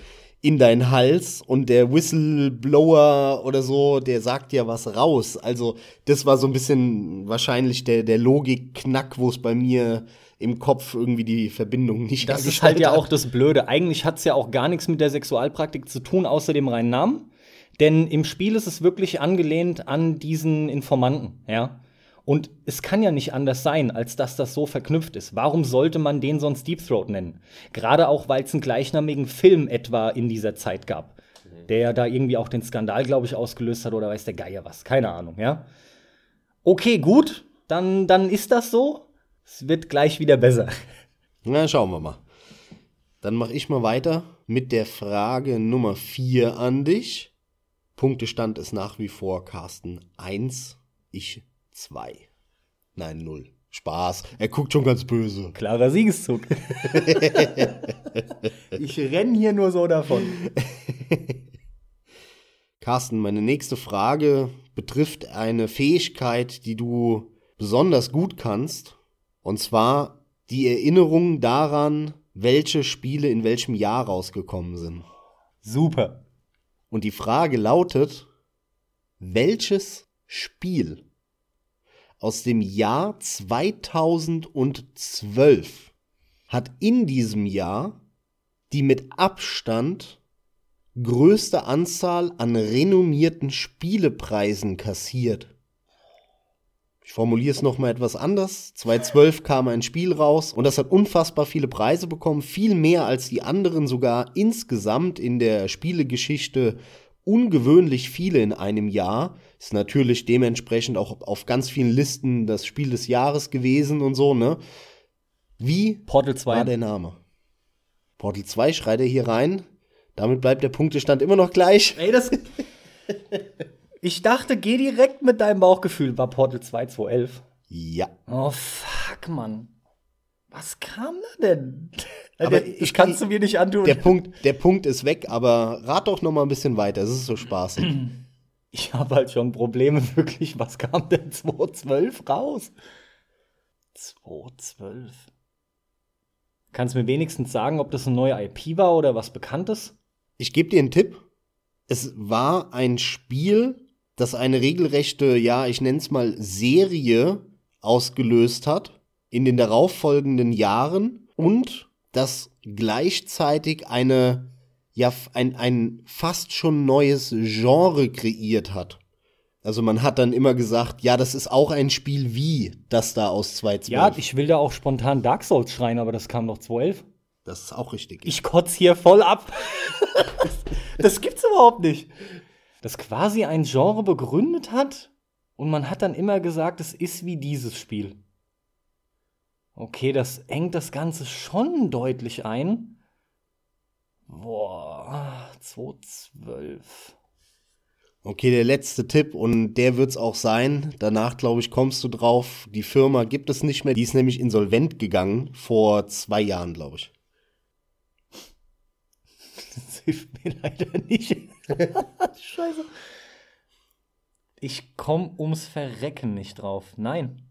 in deinen Hals und der Whistleblower oder so, der sagt ja was raus. Also, das war so ein bisschen wahrscheinlich der, der Logikknack, wo es bei mir im Kopf irgendwie die Verbindung nicht Das ist halt ja auch das Blöde. Eigentlich hat es ja auch gar nichts mit der Sexualpraktik zu tun, außer dem reinen Namen. Denn im Spiel ist es wirklich angelehnt an diesen Informanten, ja. Und es kann ja nicht anders sein, als dass das so verknüpft ist. Warum sollte man den sonst Deep Throat nennen? Gerade auch, weil es einen gleichnamigen Film etwa in dieser Zeit gab, der ja da irgendwie auch den Skandal, glaube ich, ausgelöst hat oder weiß der Geier was. Keine Ahnung, ja. Okay, gut, dann, dann ist das so. Es wird gleich wieder besser. Na, schauen wir mal. Dann mache ich mal weiter mit der Frage Nummer 4 an dich. Punktestand ist nach wie vor Carsten 1, ich 2. Nein, 0. Spaß. Er guckt schon ganz böse. Klarer Siegeszug. ich renn hier nur so davon. Carsten, meine nächste Frage betrifft eine Fähigkeit, die du besonders gut kannst. Und zwar die Erinnerung daran, welche Spiele in welchem Jahr rausgekommen sind. Super. Und die Frage lautet, welches Spiel aus dem Jahr 2012 hat in diesem Jahr die mit Abstand größte Anzahl an renommierten Spielepreisen kassiert? Ich formuliere es nochmal etwas anders. 2012 kam ein Spiel raus und das hat unfassbar viele Preise bekommen, viel mehr als die anderen, sogar insgesamt in der Spielegeschichte ungewöhnlich viele in einem Jahr. Ist natürlich dementsprechend auch auf ganz vielen Listen das Spiel des Jahres gewesen und so, ne? Wie Portal war 2. der Name? Portal 2 schreit er hier rein. Damit bleibt der Punktestand immer noch gleich. Ey, das. ich dachte, geh direkt mit deinem Bauchgefühl. War Portal 2 2011. Ja. Oh, fuck, Mann. Was kam da denn? Aber Aber ich kann's du mir nicht antun. Der Punkt, der Punkt ist weg, aber rat doch noch mal ein bisschen weiter. Es ist so spaßig. Ich habe halt schon Probleme, wirklich. Was kam denn 2012 raus? 2012. Kannst du mir wenigstens sagen, ob das eine neue IP war oder was Bekanntes? Ich gebe dir einen Tipp. Es war ein Spiel, das eine regelrechte, ja, ich nenne es mal Serie ausgelöst hat in den darauffolgenden Jahren und das gleichzeitig eine, ja, ein, ein fast schon neues Genre kreiert hat. Also man hat dann immer gesagt, ja, das ist auch ein Spiel wie das da aus 2012. Ja, ich will da auch spontan Dark Souls schreien, aber das kam noch 2011. das ist auch richtig. Ich kotz hier voll ab. das gibt's überhaupt nicht. Das quasi ein Genre begründet hat und man hat dann immer gesagt, es ist wie dieses Spiel. Okay, das engt das Ganze schon deutlich ein. Boah, 2012. Okay, der letzte Tipp und der wird's auch sein. Danach, glaube ich, kommst du drauf. Die Firma gibt es nicht mehr. Die ist nämlich insolvent gegangen vor zwei Jahren, glaube ich. Das hilft mir leider nicht. Scheiße. Ich komme ums Verrecken nicht drauf. Nein.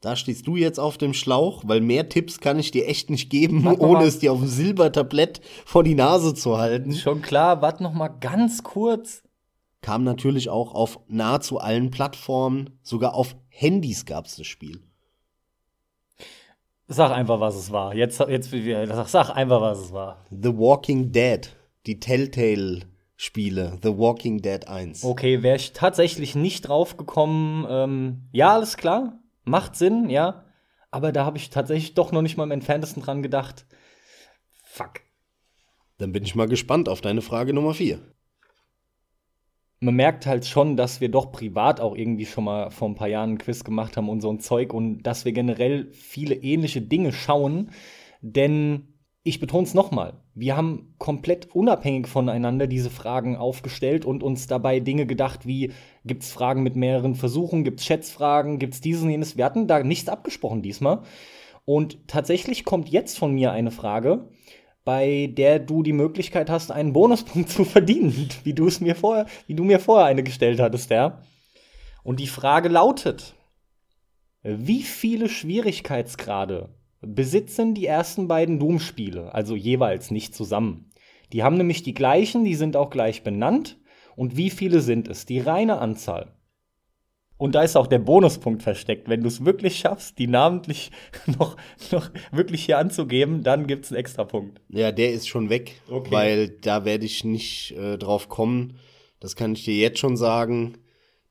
Da stehst du jetzt auf dem Schlauch, weil mehr Tipps kann ich dir echt nicht geben, ohne es dir auf dem Silbertablett vor die Nase zu halten. Schon klar, warte noch mal ganz kurz. Kam natürlich auch auf nahezu allen Plattformen, sogar auf Handys gab's das Spiel. Sag einfach, was es war. Jetzt, jetzt sag, sag einfach, was es war. The Walking Dead, die Telltale-Spiele, The Walking Dead 1. Okay, wäre ich tatsächlich nicht drauf gekommen. Ähm, ja, alles klar. Macht Sinn, ja. Aber da habe ich tatsächlich doch noch nicht mal im entferntesten dran gedacht. Fuck. Dann bin ich mal gespannt auf deine Frage Nummer 4. man merkt halt schon, dass wir doch privat auch irgendwie schon mal vor ein paar Jahren ein Quiz gemacht haben und so ein Zeug und dass wir generell viele ähnliche Dinge schauen. Denn ich betone es nochmal, wir haben komplett unabhängig voneinander diese Fragen aufgestellt und uns dabei Dinge gedacht wie, gibt es Fragen mit mehreren Versuchen, gibt es Schätzfragen, gibt es dieses und jenes. Wir hatten da nichts abgesprochen diesmal. Und tatsächlich kommt jetzt von mir eine Frage, bei der du die Möglichkeit hast, einen Bonuspunkt zu verdienen, wie du es mir vorher, wie du mir vorher eine gestellt hattest, ja. Und die Frage lautet: Wie viele Schwierigkeitsgrade besitzen die ersten beiden Doom-Spiele, also jeweils nicht zusammen? Die haben nämlich die gleichen, die sind auch gleich benannt. Und wie viele sind es? Die reine Anzahl. Und da ist auch der Bonuspunkt versteckt. Wenn du es wirklich schaffst, die namentlich noch, noch wirklich hier anzugeben, dann gibt es einen extra Punkt. Ja, der ist schon weg, okay. weil da werde ich nicht äh, drauf kommen. Das kann ich dir jetzt schon sagen.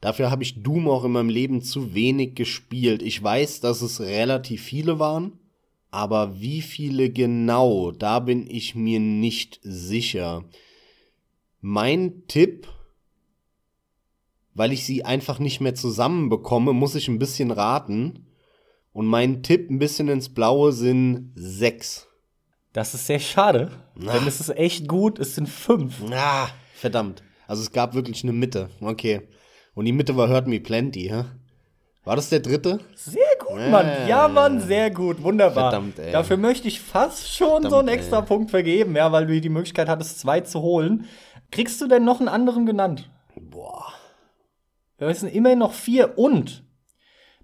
Dafür habe ich Doom auch in meinem Leben zu wenig gespielt. Ich weiß, dass es relativ viele waren, aber wie viele genau, da bin ich mir nicht sicher. Mein Tipp weil ich sie einfach nicht mehr zusammenbekomme, muss ich ein bisschen raten. Und mein Tipp ein bisschen ins Blaue sind sechs. Das ist sehr schade, Na. denn es ist echt gut, es sind fünf. Ah, verdammt. Also es gab wirklich eine Mitte. Okay. Und die Mitte war Hurt Me Plenty, hä? War das der dritte? Sehr gut. Mann. Ja, Mann, sehr gut. Wunderbar. Verdammt, ey. Dafür möchte ich fast schon Verdammt, so einen extra ey. Punkt vergeben, ja, weil du die Möglichkeit hattest, zwei zu holen. Kriegst du denn noch einen anderen genannt? Boah. Wir sind immerhin noch vier und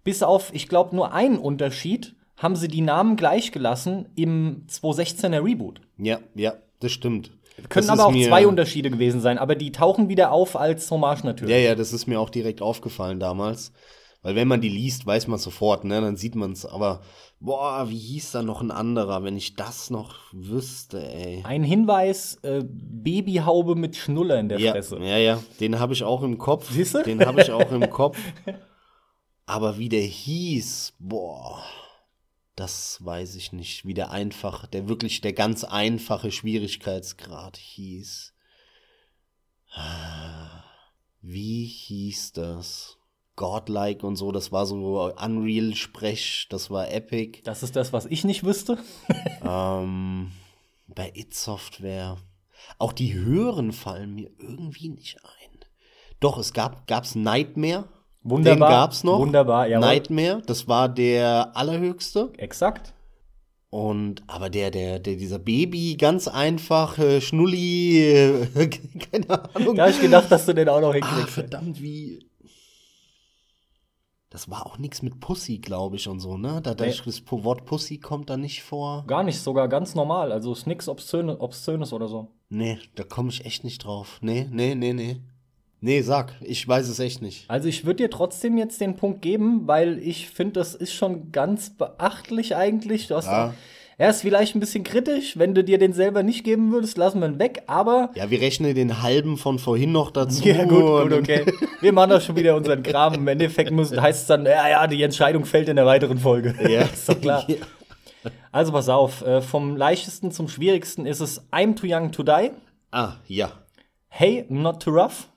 bis auf, ich glaube, nur einen Unterschied haben sie die Namen gleich gelassen im 216er Reboot. Ja, ja, das stimmt. Können das aber auch zwei Unterschiede gewesen sein, aber die tauchen wieder auf als Hommage natürlich. Ja, ja, das ist mir auch direkt aufgefallen damals. Weil wenn man die liest, weiß man sofort, ne? Dann sieht man es. Aber boah, wie hieß da noch ein anderer, wenn ich das noch wüsste, ey. Ein Hinweis: äh, Babyhaube mit Schnuller in der ja, Fresse. Ja, ja, den habe ich auch im Kopf. Siehst du? Den habe ich auch im Kopf. Aber wie der hieß, boah, das weiß ich nicht. Wie der einfach, der wirklich der ganz einfache Schwierigkeitsgrad hieß. Wie hieß das? Godlike und so, das war so Unreal-Sprech, das war Epic. Das ist das, was ich nicht wüsste. ähm, bei It Software. Auch die höheren fallen mir irgendwie nicht ein. Doch, es gab gab's Nightmare. Wunderbar. Den gab's noch. Wunderbar, ja. Nightmare, das war der allerhöchste. Exakt. Und aber der, der, der, dieser Baby, ganz einfach, äh, Schnulli, äh, keine Ahnung. Da hab ich gedacht, dass du den auch noch hinkriegst. Ach, verdammt, wie das war auch nichts mit Pussy, glaube ich, und so, ne? Da, nee. das Wort Pussy kommt da nicht vor. Gar nicht, sogar ganz normal. Also ist nichts Obszöne, Obszönes oder so. Nee, da komme ich echt nicht drauf. Nee, nee, nee, nee. Nee, sag, ich weiß es echt nicht. Also ich würde dir trotzdem jetzt den Punkt geben, weil ich finde, das ist schon ganz beachtlich eigentlich. Du hast ja. Er ist vielleicht ein bisschen kritisch. Wenn du dir den selber nicht geben würdest, lassen wir ihn weg. Aber. Ja, wir rechnen den halben von vorhin noch dazu. Ja, gut, gut, okay. Wir machen doch schon wieder unseren Kram. Im Endeffekt muss, heißt es dann, ja, ja, die Entscheidung fällt in der weiteren Folge. Ja. ist doch klar. Ja. Also pass auf, äh, vom leichtesten zum schwierigsten ist es I'm too young to die. Ah, ja. Hey, not too rough.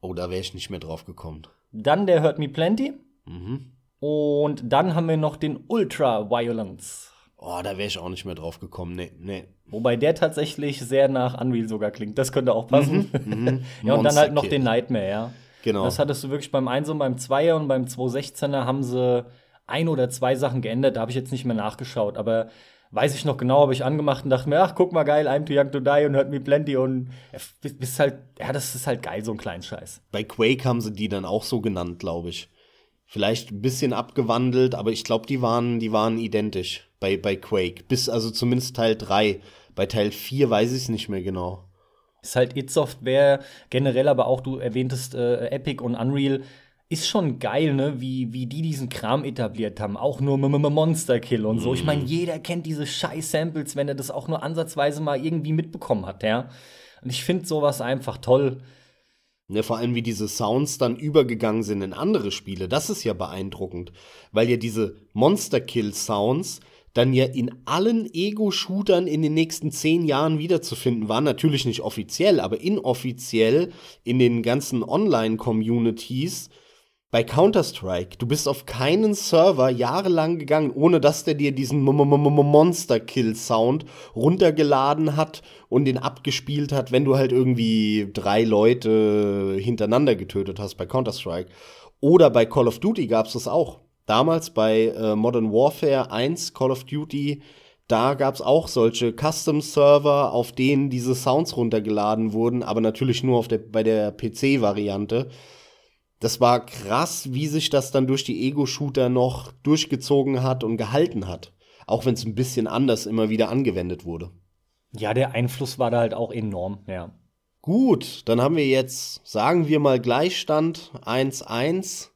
Oh, da wäre ich nicht mehr drauf gekommen. Dann der Hurt Me Plenty. Mhm. Und dann haben wir noch den Ultra Violence. Oh, da wäre ich auch nicht mehr drauf gekommen. Nee, nee. Wobei der tatsächlich sehr nach Unreal sogar klingt. Das könnte auch passen. Mhm, mhm. ja, und dann halt noch den Nightmare, ja. Genau. Das hattest du wirklich beim 1 und beim 2er und beim 216er haben sie ein oder zwei Sachen geändert. Da habe ich jetzt nicht mehr nachgeschaut. Aber weiß ich noch genau, habe ich angemacht und dachte mir, ach, guck mal geil, I'm too young to die und hört me plenty und bist halt, ja, das ist halt geil, so ein kleinen Scheiß. Bei Quake haben sie die dann auch so genannt, glaube ich. Vielleicht ein bisschen abgewandelt, aber ich glaube, die waren, die waren identisch bei, bei Quake. Bis also zumindest Teil 3. Bei Teil 4 weiß ich es nicht mehr genau. Ist halt It Software generell, aber auch du erwähntest äh, Epic und Unreal. Ist schon geil, ne, wie, wie die diesen Kram etabliert haben. Auch nur M -M Monster Kill und so. Ich meine, mhm. jeder kennt diese scheiß Samples, wenn er das auch nur ansatzweise mal irgendwie mitbekommen hat, ja. Und ich finde sowas einfach toll. Ne, vor allem, wie diese Sounds dann übergegangen sind in andere Spiele. Das ist ja beeindruckend. Weil ja diese Monster-Kill-Sounds dann ja in allen Ego-Shootern in den nächsten zehn Jahren wiederzufinden war. Natürlich nicht offiziell, aber inoffiziell in den ganzen Online-Communities bei Counter-Strike. Du bist auf keinen Server jahrelang gegangen, ohne dass der dir diesen Monster-Kill-Sound runtergeladen hat und den abgespielt hat, wenn du halt irgendwie drei Leute hintereinander getötet hast bei Counter-Strike. Oder bei Call of Duty gab es das auch. Damals bei äh, Modern Warfare 1 Call of Duty, da gab es auch solche Custom-Server, auf denen diese Sounds runtergeladen wurden, aber natürlich nur auf der, bei der PC-Variante das war krass, wie sich das dann durch die Ego-Shooter noch durchgezogen hat und gehalten hat. Auch wenn es ein bisschen anders immer wieder angewendet wurde. Ja, der Einfluss war da halt auch enorm, ja. Gut, dann haben wir jetzt, sagen wir mal, Gleichstand 1-1.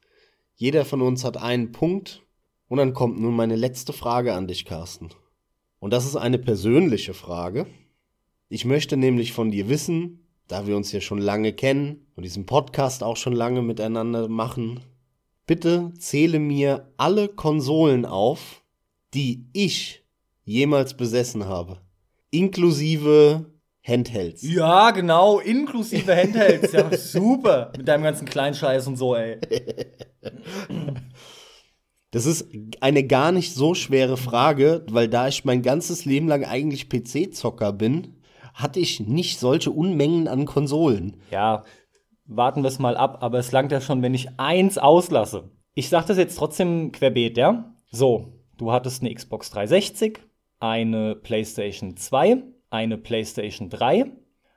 Jeder von uns hat einen Punkt. Und dann kommt nun meine letzte Frage an dich, Carsten. Und das ist eine persönliche Frage. Ich möchte nämlich von dir wissen, da wir uns ja schon lange kennen und diesen Podcast auch schon lange miteinander machen, bitte zähle mir alle Konsolen auf, die ich jemals besessen habe. Inklusive Handhelds. Ja, genau, inklusive Handhelds. Ja, super. Mit deinem ganzen Kleinscheiß und so, ey. Das ist eine gar nicht so schwere Frage, weil da ich mein ganzes Leben lang eigentlich PC-Zocker bin, hatte ich nicht solche Unmengen an Konsolen. Ja, warten wir es mal ab, aber es langt ja schon, wenn ich eins auslasse. Ich sag das jetzt trotzdem querbeet, ja? So, du hattest eine Xbox 360, eine PlayStation 2, eine PlayStation 3,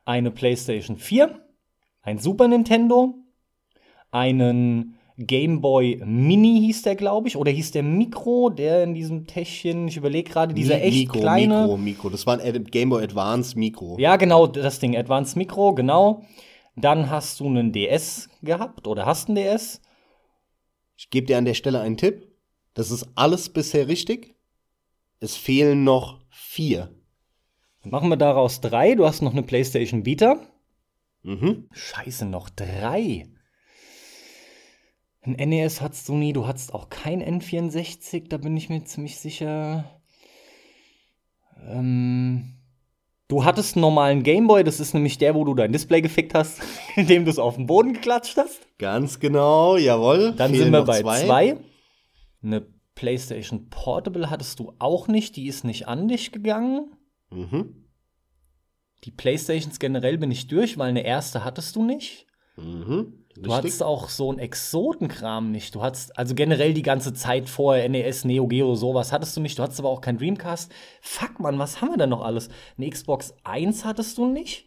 eine PlayStation 4, ein Super Nintendo, einen Game Boy Mini hieß der, glaube ich, oder hieß der Mikro, der in diesem Täschchen, ich überlege gerade, dieser Mi echt Mikro, kleine. Mikro, Mikro, das war ein Game Boy Advance Mikro. Ja, genau, das Ding, Advance Mikro, genau. Dann hast du einen DS gehabt oder hast einen DS. Ich gebe dir an der Stelle einen Tipp. Das ist alles bisher richtig. Es fehlen noch vier. Machen wir daraus drei. Du hast noch eine PlayStation Vita. Mhm. Scheiße, noch drei. Ein NES hattest du nie, du hattest auch kein N64, da bin ich mir ziemlich sicher. Ähm, du hattest einen normalen Gameboy, das ist nämlich der, wo du dein Display gefickt hast, indem du es auf den Boden geklatscht hast. Ganz genau, jawohl. Dann sind wir bei zwei. zwei. Eine PlayStation Portable hattest du auch nicht, die ist nicht an dich gegangen. Mhm. Die Playstations generell bin ich durch, weil eine erste hattest du nicht. Mhm. Du hattest auch so einen Exotenkram nicht. Du hattest also generell die ganze Zeit vorher NES, Neo Geo, sowas hattest du nicht. Du hattest aber auch kein Dreamcast. Fuck, man, was haben wir denn noch alles? Eine Xbox 1 hattest du nicht?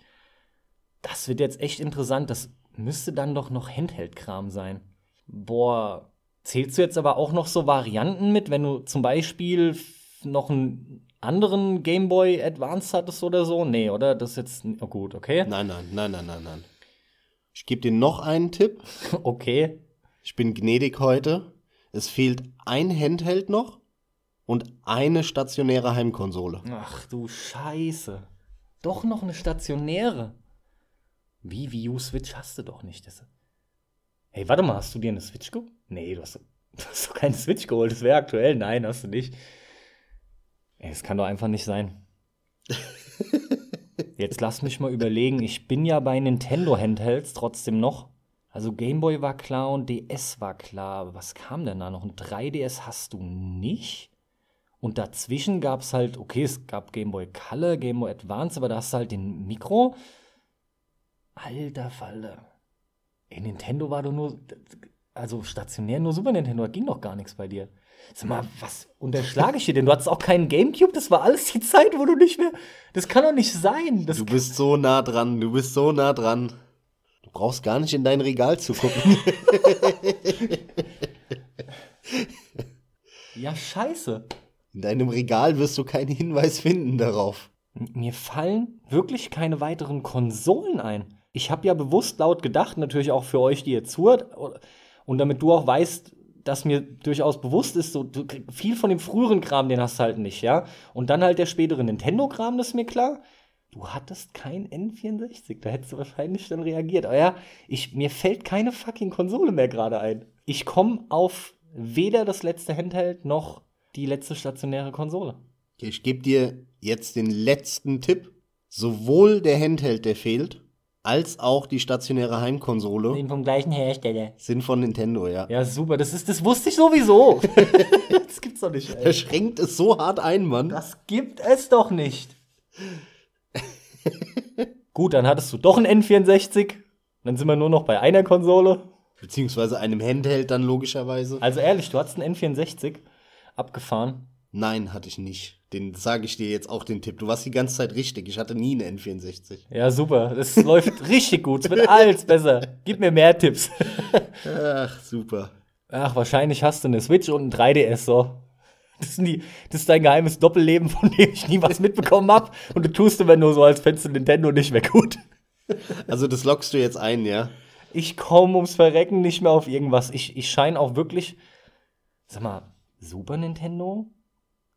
Das wird jetzt echt interessant. Das müsste dann doch noch Handheld-Kram sein. Boah, zählst du jetzt aber auch noch so Varianten mit, wenn du zum Beispiel noch einen anderen Game Boy Advance hattest oder so? Nee, oder? Das ist jetzt. Oh gut, okay. Nein, nein, nein, nein, nein, nein. Ich gebe dir noch einen Tipp. Okay. Ich bin gnädig heute. Es fehlt ein Handheld noch und eine stationäre Heimkonsole. Ach du Scheiße. Doch noch eine stationäre. Wie Wii U Switch hast du doch nicht. Das hey, warte mal, hast du dir eine Switch geholt? Nee, du hast, du hast doch keine Switch geholt. Das wäre aktuell. Nein, hast du nicht. Das kann doch einfach nicht sein. Jetzt lass mich mal überlegen. Ich bin ja bei Nintendo Handhelds trotzdem noch. Also Gameboy war klar und DS war klar. Aber was kam denn da noch? Ein 3DS hast du nicht. Und dazwischen gab es halt, okay, es gab Gameboy Color, Gameboy Advance, aber da hast du halt den Mikro. Alter Falle. Ey, Nintendo war doch nur, also stationär nur Super Nintendo, da ging doch gar nichts bei dir. Sag mal, was unterschlage ich dir denn? Du hattest auch keinen Gamecube, das war alles die Zeit, wo du nicht mehr. Das kann doch nicht sein. Das du bist so nah dran, du bist so nah dran. Du brauchst gar nicht in dein Regal zu gucken. ja, scheiße. In deinem Regal wirst du keinen Hinweis finden darauf. Mir fallen wirklich keine weiteren Konsolen ein. Ich habe ja bewusst laut gedacht, natürlich auch für euch, die ihr zuhört, und damit du auch weißt, dass mir durchaus bewusst ist, so du, viel von dem früheren Kram, den hast du halt nicht, ja. Und dann halt der spätere Nintendo-Kram, das ist mir klar. Du hattest kein N64, da hättest du wahrscheinlich dann reagiert. Aber ja, ich, mir fällt keine fucking Konsole mehr gerade ein. Ich komme auf weder das letzte Handheld noch die letzte stationäre Konsole. Ich gebe dir jetzt den letzten Tipp. Sowohl der Handheld, der fehlt, als auch die stationäre Heimkonsole Den vom gleichen Hersteller. sind von Nintendo, ja. Ja, super. Das, ist, das wusste ich sowieso. das gibt's doch nicht, Er ey. schränkt es so hart ein, Mann. Das gibt es doch nicht. Gut, dann hattest du doch ein N64. Dann sind wir nur noch bei einer Konsole. Beziehungsweise einem Handheld dann logischerweise. Also ehrlich, du hattest einen N64 abgefahren. Nein, hatte ich nicht. Den sage ich dir jetzt auch den Tipp. Du warst die ganze Zeit richtig. Ich hatte nie eine N64. Ja, super. Das läuft richtig gut. Es wird alles besser. Gib mir mehr Tipps. Ach, super. Ach, wahrscheinlich hast du eine Switch und ein 3DS so. Das, die, das ist dein geheimes Doppelleben, von dem ich nie was mitbekommen hab. Und du tust immer nur so, als fändest du Nintendo nicht mehr gut. Also das lockst du jetzt ein, ja? Ich komme ums Verrecken nicht mehr auf irgendwas. Ich, ich scheine auch wirklich. Sag mal, Super Nintendo?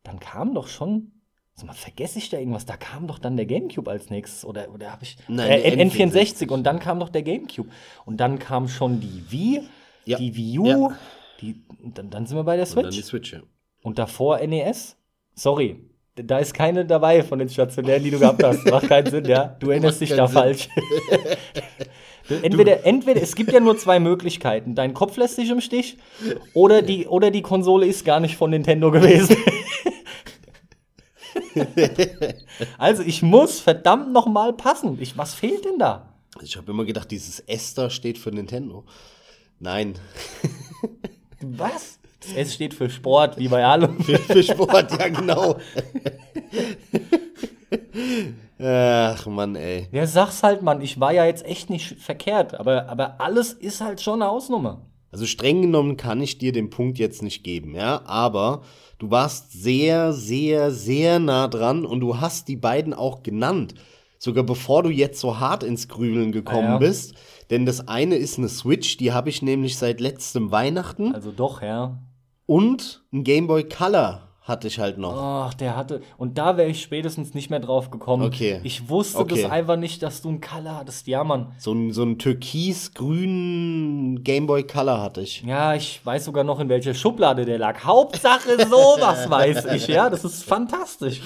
Dann kam doch schon. Sag mal, vergesse ich da irgendwas? Da kam doch dann der GameCube als nächstes. Oder, oder habe ich. Nein, äh, der N64 und dann kam doch der GameCube. Und dann kam schon die Wii, Ja. die Wii U. Ja. Die, dann, dann sind wir bei der Und dann die Switch. Switch. ja. Und davor NES? Sorry. Da ist keine dabei von den stationären, die du gehabt hast. Macht keinen Sinn, ja. Du erinnerst dich da Sinn. falsch. Du, entweder, entweder, es gibt ja nur zwei Möglichkeiten. Dein Kopf lässt dich im Stich oder die, oder die Konsole ist gar nicht von Nintendo gewesen. also ich muss verdammt noch mal passen. Ich, was fehlt denn da? Ich habe immer gedacht, dieses Esther steht für Nintendo. Nein. Was? Das S steht für Sport, wie bei allem. Für, für Sport, ja genau. Ach Mann, ey. Ja, sag's halt, Mann. Ich war ja jetzt echt nicht verkehrt, aber, aber alles ist halt schon eine Ausnummer. Also streng genommen kann ich dir den Punkt jetzt nicht geben, ja, aber du warst sehr, sehr, sehr nah dran und du hast die beiden auch genannt. Sogar bevor du jetzt so hart ins Grübeln gekommen Ah, ja. bist. Denn das eine ist eine Switch, die habe ich nämlich seit letztem Weihnachten. Also doch, ja. Und ein Game Boy Color hatte ich halt noch. Ach, der hatte. Und da wäre ich spätestens nicht mehr drauf gekommen. Okay. Ich wusste Okay. das einfach nicht, dass du einen Color hattest. Ja, Mann. So ein, so ein türkis-grünen Game Boy Color hatte ich. Ja, ich weiß sogar noch, in welcher Schublade der lag. Hauptsache sowas weiß ich, ja. Das ist fantastisch.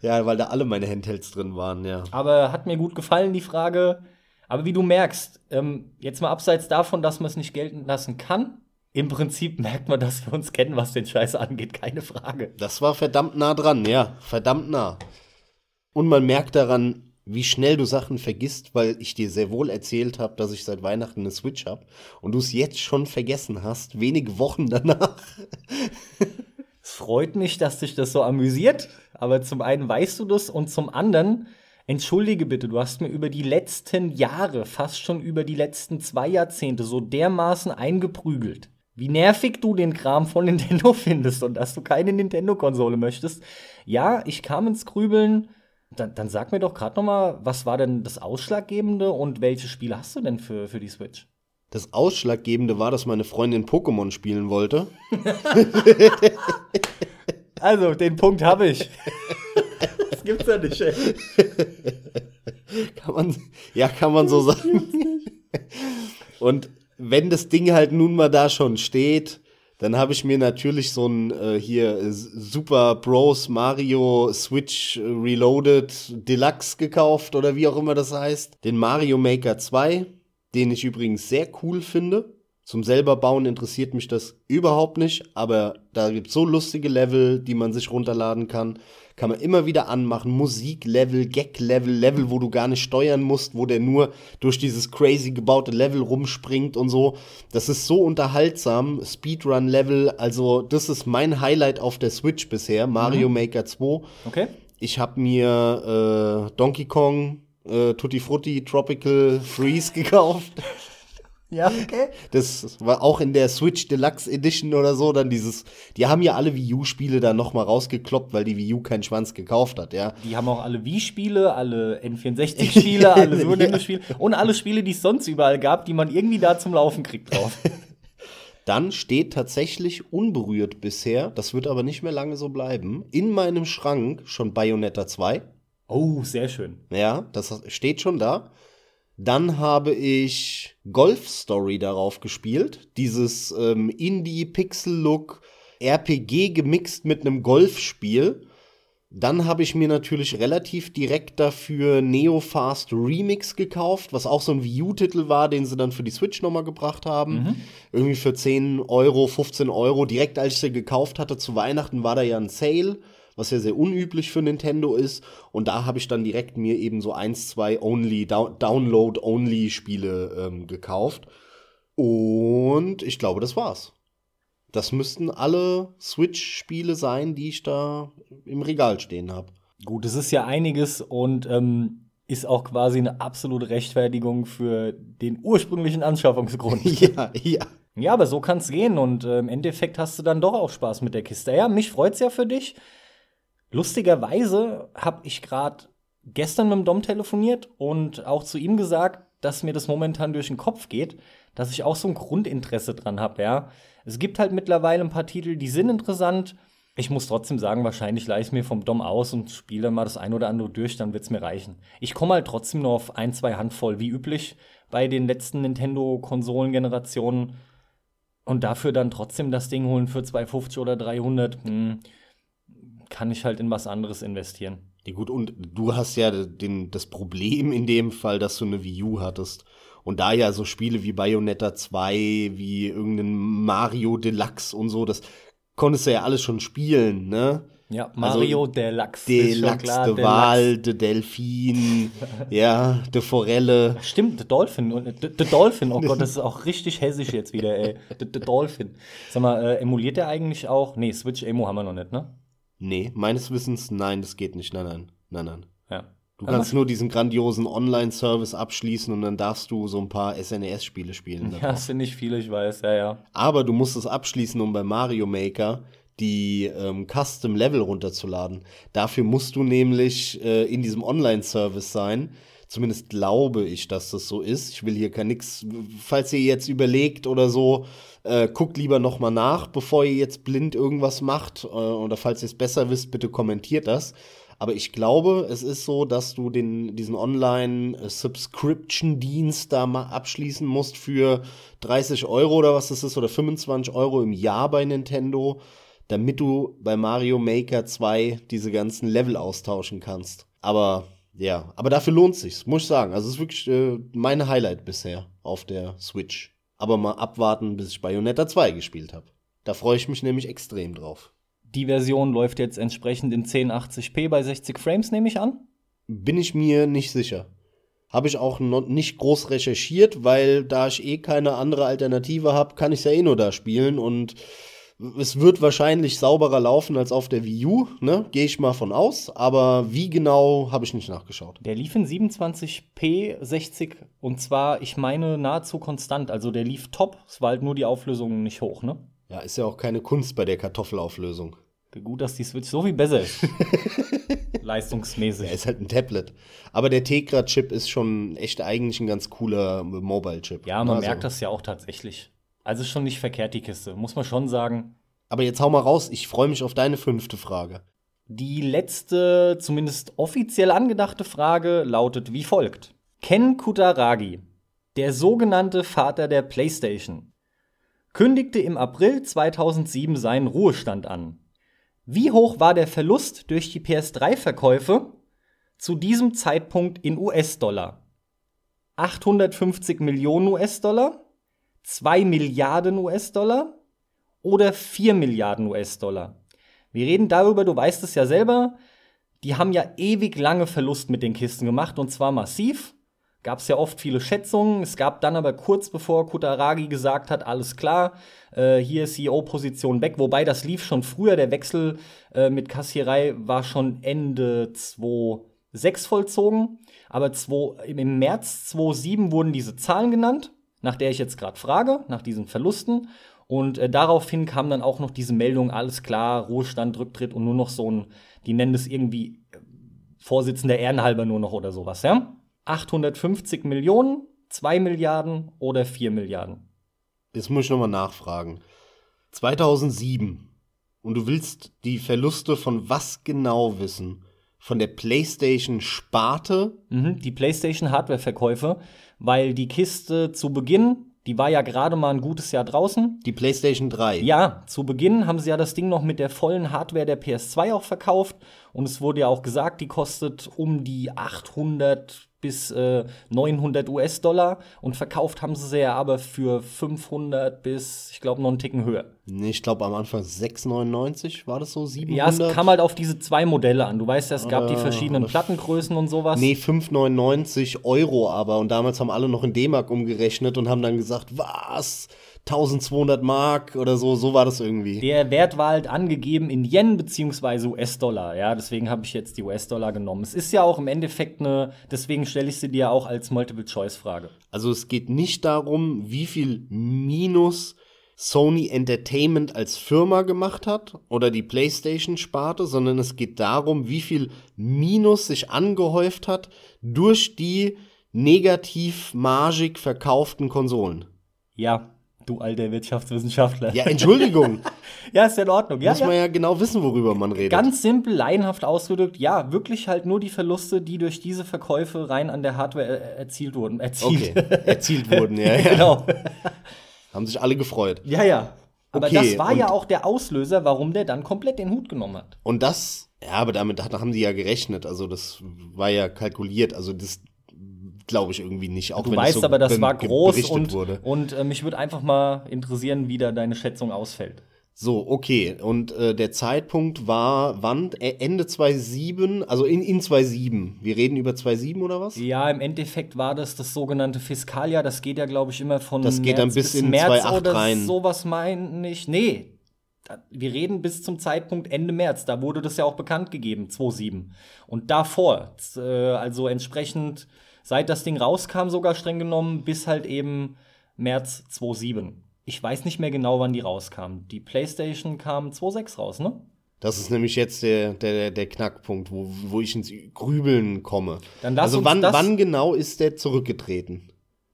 Ja, weil da alle meine Handhelds drin waren, ja. Aber hat mir gut gefallen, die Frage. Aber wie du merkst, ähm, jetzt mal abseits davon, dass man es nicht gelten lassen kann, im Prinzip merkt man, dass wir uns kennen, was den Scheiß angeht. Keine Frage. Das war verdammt nah dran, ja, verdammt nah. Und man merkt daran, wie schnell du Sachen vergisst, weil ich dir sehr wohl erzählt habe, dass ich seit Weihnachten eine Switch habe und du es jetzt schon vergessen hast, wenige Wochen danach. Es freut mich, dass dich das so amüsiert, aber zum einen weißt du das und zum anderen, entschuldige bitte, du hast mir über die letzten Jahre, fast schon über die letzten zwei Jahrzehnte so dermaßen eingeprügelt. Wie nervig du den Kram von Nintendo findest und dass du keine Nintendo-Konsole möchtest. Ja, ich kam ins Grübeln. Dann, dann sag mir doch gerade noch mal, was war denn das Ausschlaggebende und welche Spiele hast du denn für, für die Switch? Das Ausschlaggebende war, dass meine Freundin Pokémon spielen wollte. Also, den Punkt habe ich. das gibt's ja nicht, ey. Kann man, ja, kann man so sagen. Und wenn das Ding halt nun mal da schon steht, dann habe ich mir natürlich so ein äh, hier Super Bros Mario Switch Reloaded Deluxe gekauft oder wie auch immer das heißt. Den Mario Maker 2, den ich übrigens sehr cool finde. Zum selber bauen interessiert mich das überhaupt nicht, aber da gibt es so lustige Level, die man sich runterladen kann. Kann man immer wieder anmachen. Musik-Level, Gag-Level, Level, wo du gar nicht steuern musst, wo der nur durch dieses crazy gebaute Level rumspringt und so. Das ist so unterhaltsam. Speedrun-Level, also das ist mein Highlight auf der Switch bisher. Mario Maker 2. Okay. Ich habe mir äh, Donkey Kong, äh, Tutti Frutti, Tropical Freeze gekauft. Ja, okay. Das war auch in der Switch Deluxe Edition oder so, dann dieses, die haben ja alle Wii U-Spiele dann nochmal rausgekloppt, weil die Wii U keinen Schwanz gekauft hat, ja. Die haben auch alle Wii-Spiele, alle N64-Spiele, alle Super Nintendo-Spiele und alle Spiele, die es sonst überall gab, die man irgendwie da zum Laufen kriegt drauf. Dann steht tatsächlich unberührt bisher, das wird aber nicht mehr lange so bleiben, in meinem Schrank schon Bayonetta 2. Oh, sehr schön. Ja, das steht schon da. Dann habe ich Golf Story darauf gespielt. Dieses ähm, Indie-Pixel-Look, RPG gemixt mit einem Golfspiel. Dann habe ich mir natürlich relativ direkt dafür Neo Fast Remix gekauft, was auch so ein Wii U-Titel war, den sie dann für die Switch nochmal gebracht haben. Mhm. Irgendwie für 10 Euro, 15 Euro. Direkt als ich sie gekauft hatte zu Weihnachten war da ja ein Sale, was ja sehr unüblich für Nintendo ist. Und da habe ich dann direkt mir eben so eins, zwei Only, Download-Only-Spiele ähm, gekauft. Und ich glaube, das war's. Das müssten alle Switch-Spiele sein, die ich da im Regal stehen habe. Gut, es ist ja einiges und ähm, ist auch quasi eine absolute Rechtfertigung für den ursprünglichen Anschaffungsgrund. ja, ja. Ja, aber so kann es gehen und äh, im Endeffekt hast du dann doch auch Spaß mit der Kiste. Ja, mich freut's ja für dich. Lustigerweise habe ich gerade gestern mit dem Dom telefoniert und auch zu ihm gesagt, dass mir das momentan durch den Kopf geht, dass ich auch so ein Grundinteresse dran habe, ja. Es gibt halt mittlerweile ein paar Titel, die sind interessant. Ich muss trotzdem sagen, wahrscheinlich leihe ich mir vom Dom aus und spiele mal das ein oder andere durch, dann wird es mir reichen. Ich komme halt trotzdem nur auf ein, zwei Handvoll, wie üblich bei den letzten Nintendo-Konsolengenerationen. Und dafür dann trotzdem das Ding holen für 250 oder 300, hm, kann ich halt in was anderes investieren. Ja, gut, und du hast ja den, das Problem in dem Fall, dass du eine Wii U hattest. Und da ja so Spiele wie Bayonetta 2, wie irgendein Mario Deluxe und so, das konntest du ja alles schon spielen, ne? Ja, also Mario also, Deluxe. Deluxe, klar, de Wal, de Delfin, ja, de Forelle. Stimmt, de Dolphin. De, de Dolphin, oh Gott, das ist auch richtig hessisch jetzt wieder, ey. De, de Dolphin. Sag mal, äh, emuliert der eigentlich auch? Nee, Switch Emo haben wir noch nicht, ne? Nee, meines Wissens, nein, das geht nicht. Nein, nein, nein, nein. Ja. Du kannst nur diesen grandiosen Online-Service abschließen und dann darfst du so ein paar SNES-Spiele spielen. Ja, das sind nicht viele, ich weiß, ja, ja. Aber du musst es abschließen, um bei Mario Maker die ähm, Custom-Level runterzuladen. Dafür musst du nämlich äh, in diesem Online-Service sein. Zumindest glaube ich, dass das so ist. Ich will hier gar nichts. Falls ihr jetzt überlegt oder so, äh, guckt lieber noch mal nach, bevor ihr jetzt blind irgendwas macht. Äh, oder falls ihr es besser wisst, bitte kommentiert das. Aber ich glaube, es ist so, dass du den, diesen Online-Subscription-Dienst da mal abschließen musst für 30 Euro oder was das ist, oder 25 Euro im Jahr bei Nintendo, damit du bei Mario Maker 2 diese ganzen Level austauschen kannst. Aber ja, aber dafür lohnt sich's, muss ich sagen. Also es ist wirklich äh, mein Highlight bisher auf der Switch. Aber mal abwarten, bis ich Bayonetta 2 gespielt habe. Da freue ich mich nämlich extrem drauf. Die Version läuft jetzt entsprechend in 1080p bei 60 Frames, nehme ich an? Bin ich mir nicht sicher. Habe ich auch noch nicht groß recherchiert, weil da ich eh keine andere Alternative habe, kann ich ja eh nur da spielen und es wird wahrscheinlich sauberer laufen als auf der Wii U, ne? Gehe ich mal von aus. Aber wie genau, habe ich nicht nachgeschaut. Der lief in 27p 60 und zwar, ich meine, nahezu konstant. Also der lief top. Es war halt nur die Auflösung nicht hoch, ne? Ja, ist ja auch keine Kunst bei der Kartoffelauflösung. Gut, dass die Switch so viel besser ist. Leistungsmäßig. Ja, ist halt ein Tablet. Aber der Tegra-Chip ist schon echt eigentlich ein ganz cooler Mobile-Chip. Ja, man also. merkt das ja auch tatsächlich. Also schon nicht verkehrt, die Kiste, muss man schon sagen. Aber jetzt hau mal raus, ich freue mich auf deine fünfte Frage. Die letzte, zumindest offiziell angedachte Frage lautet wie folgt. Ken Kutaragi, der sogenannte Vater der PlayStation, kündigte im April 2007 seinen Ruhestand an. Wie hoch war der Verlust durch die PS3-Verkäufe zu diesem Zeitpunkt in US-Dollar? 850 Millionen US-Dollar? 2 Milliarden US-Dollar? Oder 4 Milliarden US-Dollar? Wir reden darüber, du weißt es ja selber, die haben ja ewig lange Verlust mit den Kisten gemacht und zwar massiv gab es ja oft viele Schätzungen. Es gab dann aber kurz bevor Kutaragi gesagt hat, alles klar, äh, hier ist CEO-Position weg. Wobei das lief schon früher. Der Wechsel äh, mit Kassierei war schon Ende 2006 vollzogen. Aber 2, im März 2007 wurden diese Zahlen genannt, nach der ich jetzt gerade frage, nach diesen Verlusten. Und äh, daraufhin kam dann auch noch diese Meldung, alles klar, Ruhestand, Rücktritt und nur noch so ein, die nennen das irgendwie äh, Vorsitzender Ehrenhalber nur noch oder sowas, ja? 850 Millionen, 2 Milliarden oder 4 Milliarden? Jetzt muss ich nochmal nachfragen. 2007. Und du willst die Verluste von was genau wissen? Von der PlayStation-Sparte? Mhm, die PlayStation-Hardware-Verkäufe, weil die Kiste zu Beginn Die war ja gerade mal ein gutes Jahr draußen. Die PlayStation 3. Ja, zu Beginn haben sie ja das Ding noch mit der vollen Hardware der PS2 auch verkauft. Und es wurde ja auch gesagt, die kostet um die 800 bis äh, 900 US-Dollar. Und verkauft haben sie sie ja aber für 500 bis, ich glaube, noch einen Ticken höher. Nee, ich glaube am Anfang 6,99 war das so, 700? Ja, es kam halt auf diese zwei Modelle an. Du weißt ja, es gab die Äh, verschiedenen Plattengrößen und sowas. Nee, 5,99 Euro aber. Und damals haben alle noch in D-Mark umgerechnet und haben dann gesagt, was? 1200 Mark oder so, so war das irgendwie. Der Wert war halt angegeben in Yen beziehungsweise US-Dollar. Ja, deswegen habe ich jetzt die US-Dollar genommen. Es ist ja auch im Endeffekt eine, deswegen stelle ich sie dir auch als Multiple-Choice-Frage. Also es geht nicht darum, wie viel Minus Sony Entertainment als Firma gemacht hat oder die PlayStation-Sparte, sondern es geht darum, wie viel Minus sich angehäuft hat durch die negativ margig verkauften Konsolen. Ja, du alter Wirtschaftswissenschaftler. Ja, Entschuldigung, ja ist ja in Ordnung. Ja, muss man ja. ja genau wissen, worüber man redet. Ganz simpel, laienhaft ausgedrückt, ja, wirklich halt nur die Verluste, die durch diese Verkäufe rein an der Hardware äh, erzielt wurden. Erzielt. okay, erzielt wurden, ja, ja. genau. Haben sich alle gefreut. Ja, ja. Aber Okay, das war ja auch der Auslöser, warum der dann komplett den Hut genommen hat. Und das, ja, aber damit haben die ja gerechnet. Also das war ja kalkuliert. Also das glaube ich irgendwie nicht. Auch Du wenn weißt so aber, das war groß und, wurde. und äh, mich würde einfach mal interessieren, wie da deine Schätzung ausfällt. So, okay. Und äh, der Zeitpunkt war wann? Ende 2007, also in, in 2007. Wir reden über 2007 oder was? Ja, im Endeffekt war das das sogenannte Fiskaljahr. Das geht ja, glaube ich, immer von Das geht dann bis in März 2008 oder rein. sowas meine ich. Nee, wir reden bis zum Zeitpunkt Ende März. Da wurde das ja auch bekannt gegeben, 2007. Und davor, äh, also entsprechend, seit das Ding rauskam, sogar streng genommen, bis halt eben März 2007. Ich weiß nicht mehr genau, wann die rauskam. Die PlayStation kam 2006 raus, ne? Das ist nämlich jetzt der, der, der Knackpunkt, wo, wo ich ins Grübeln komme. Dann lass also uns wann, das- wann genau ist der zurückgetreten?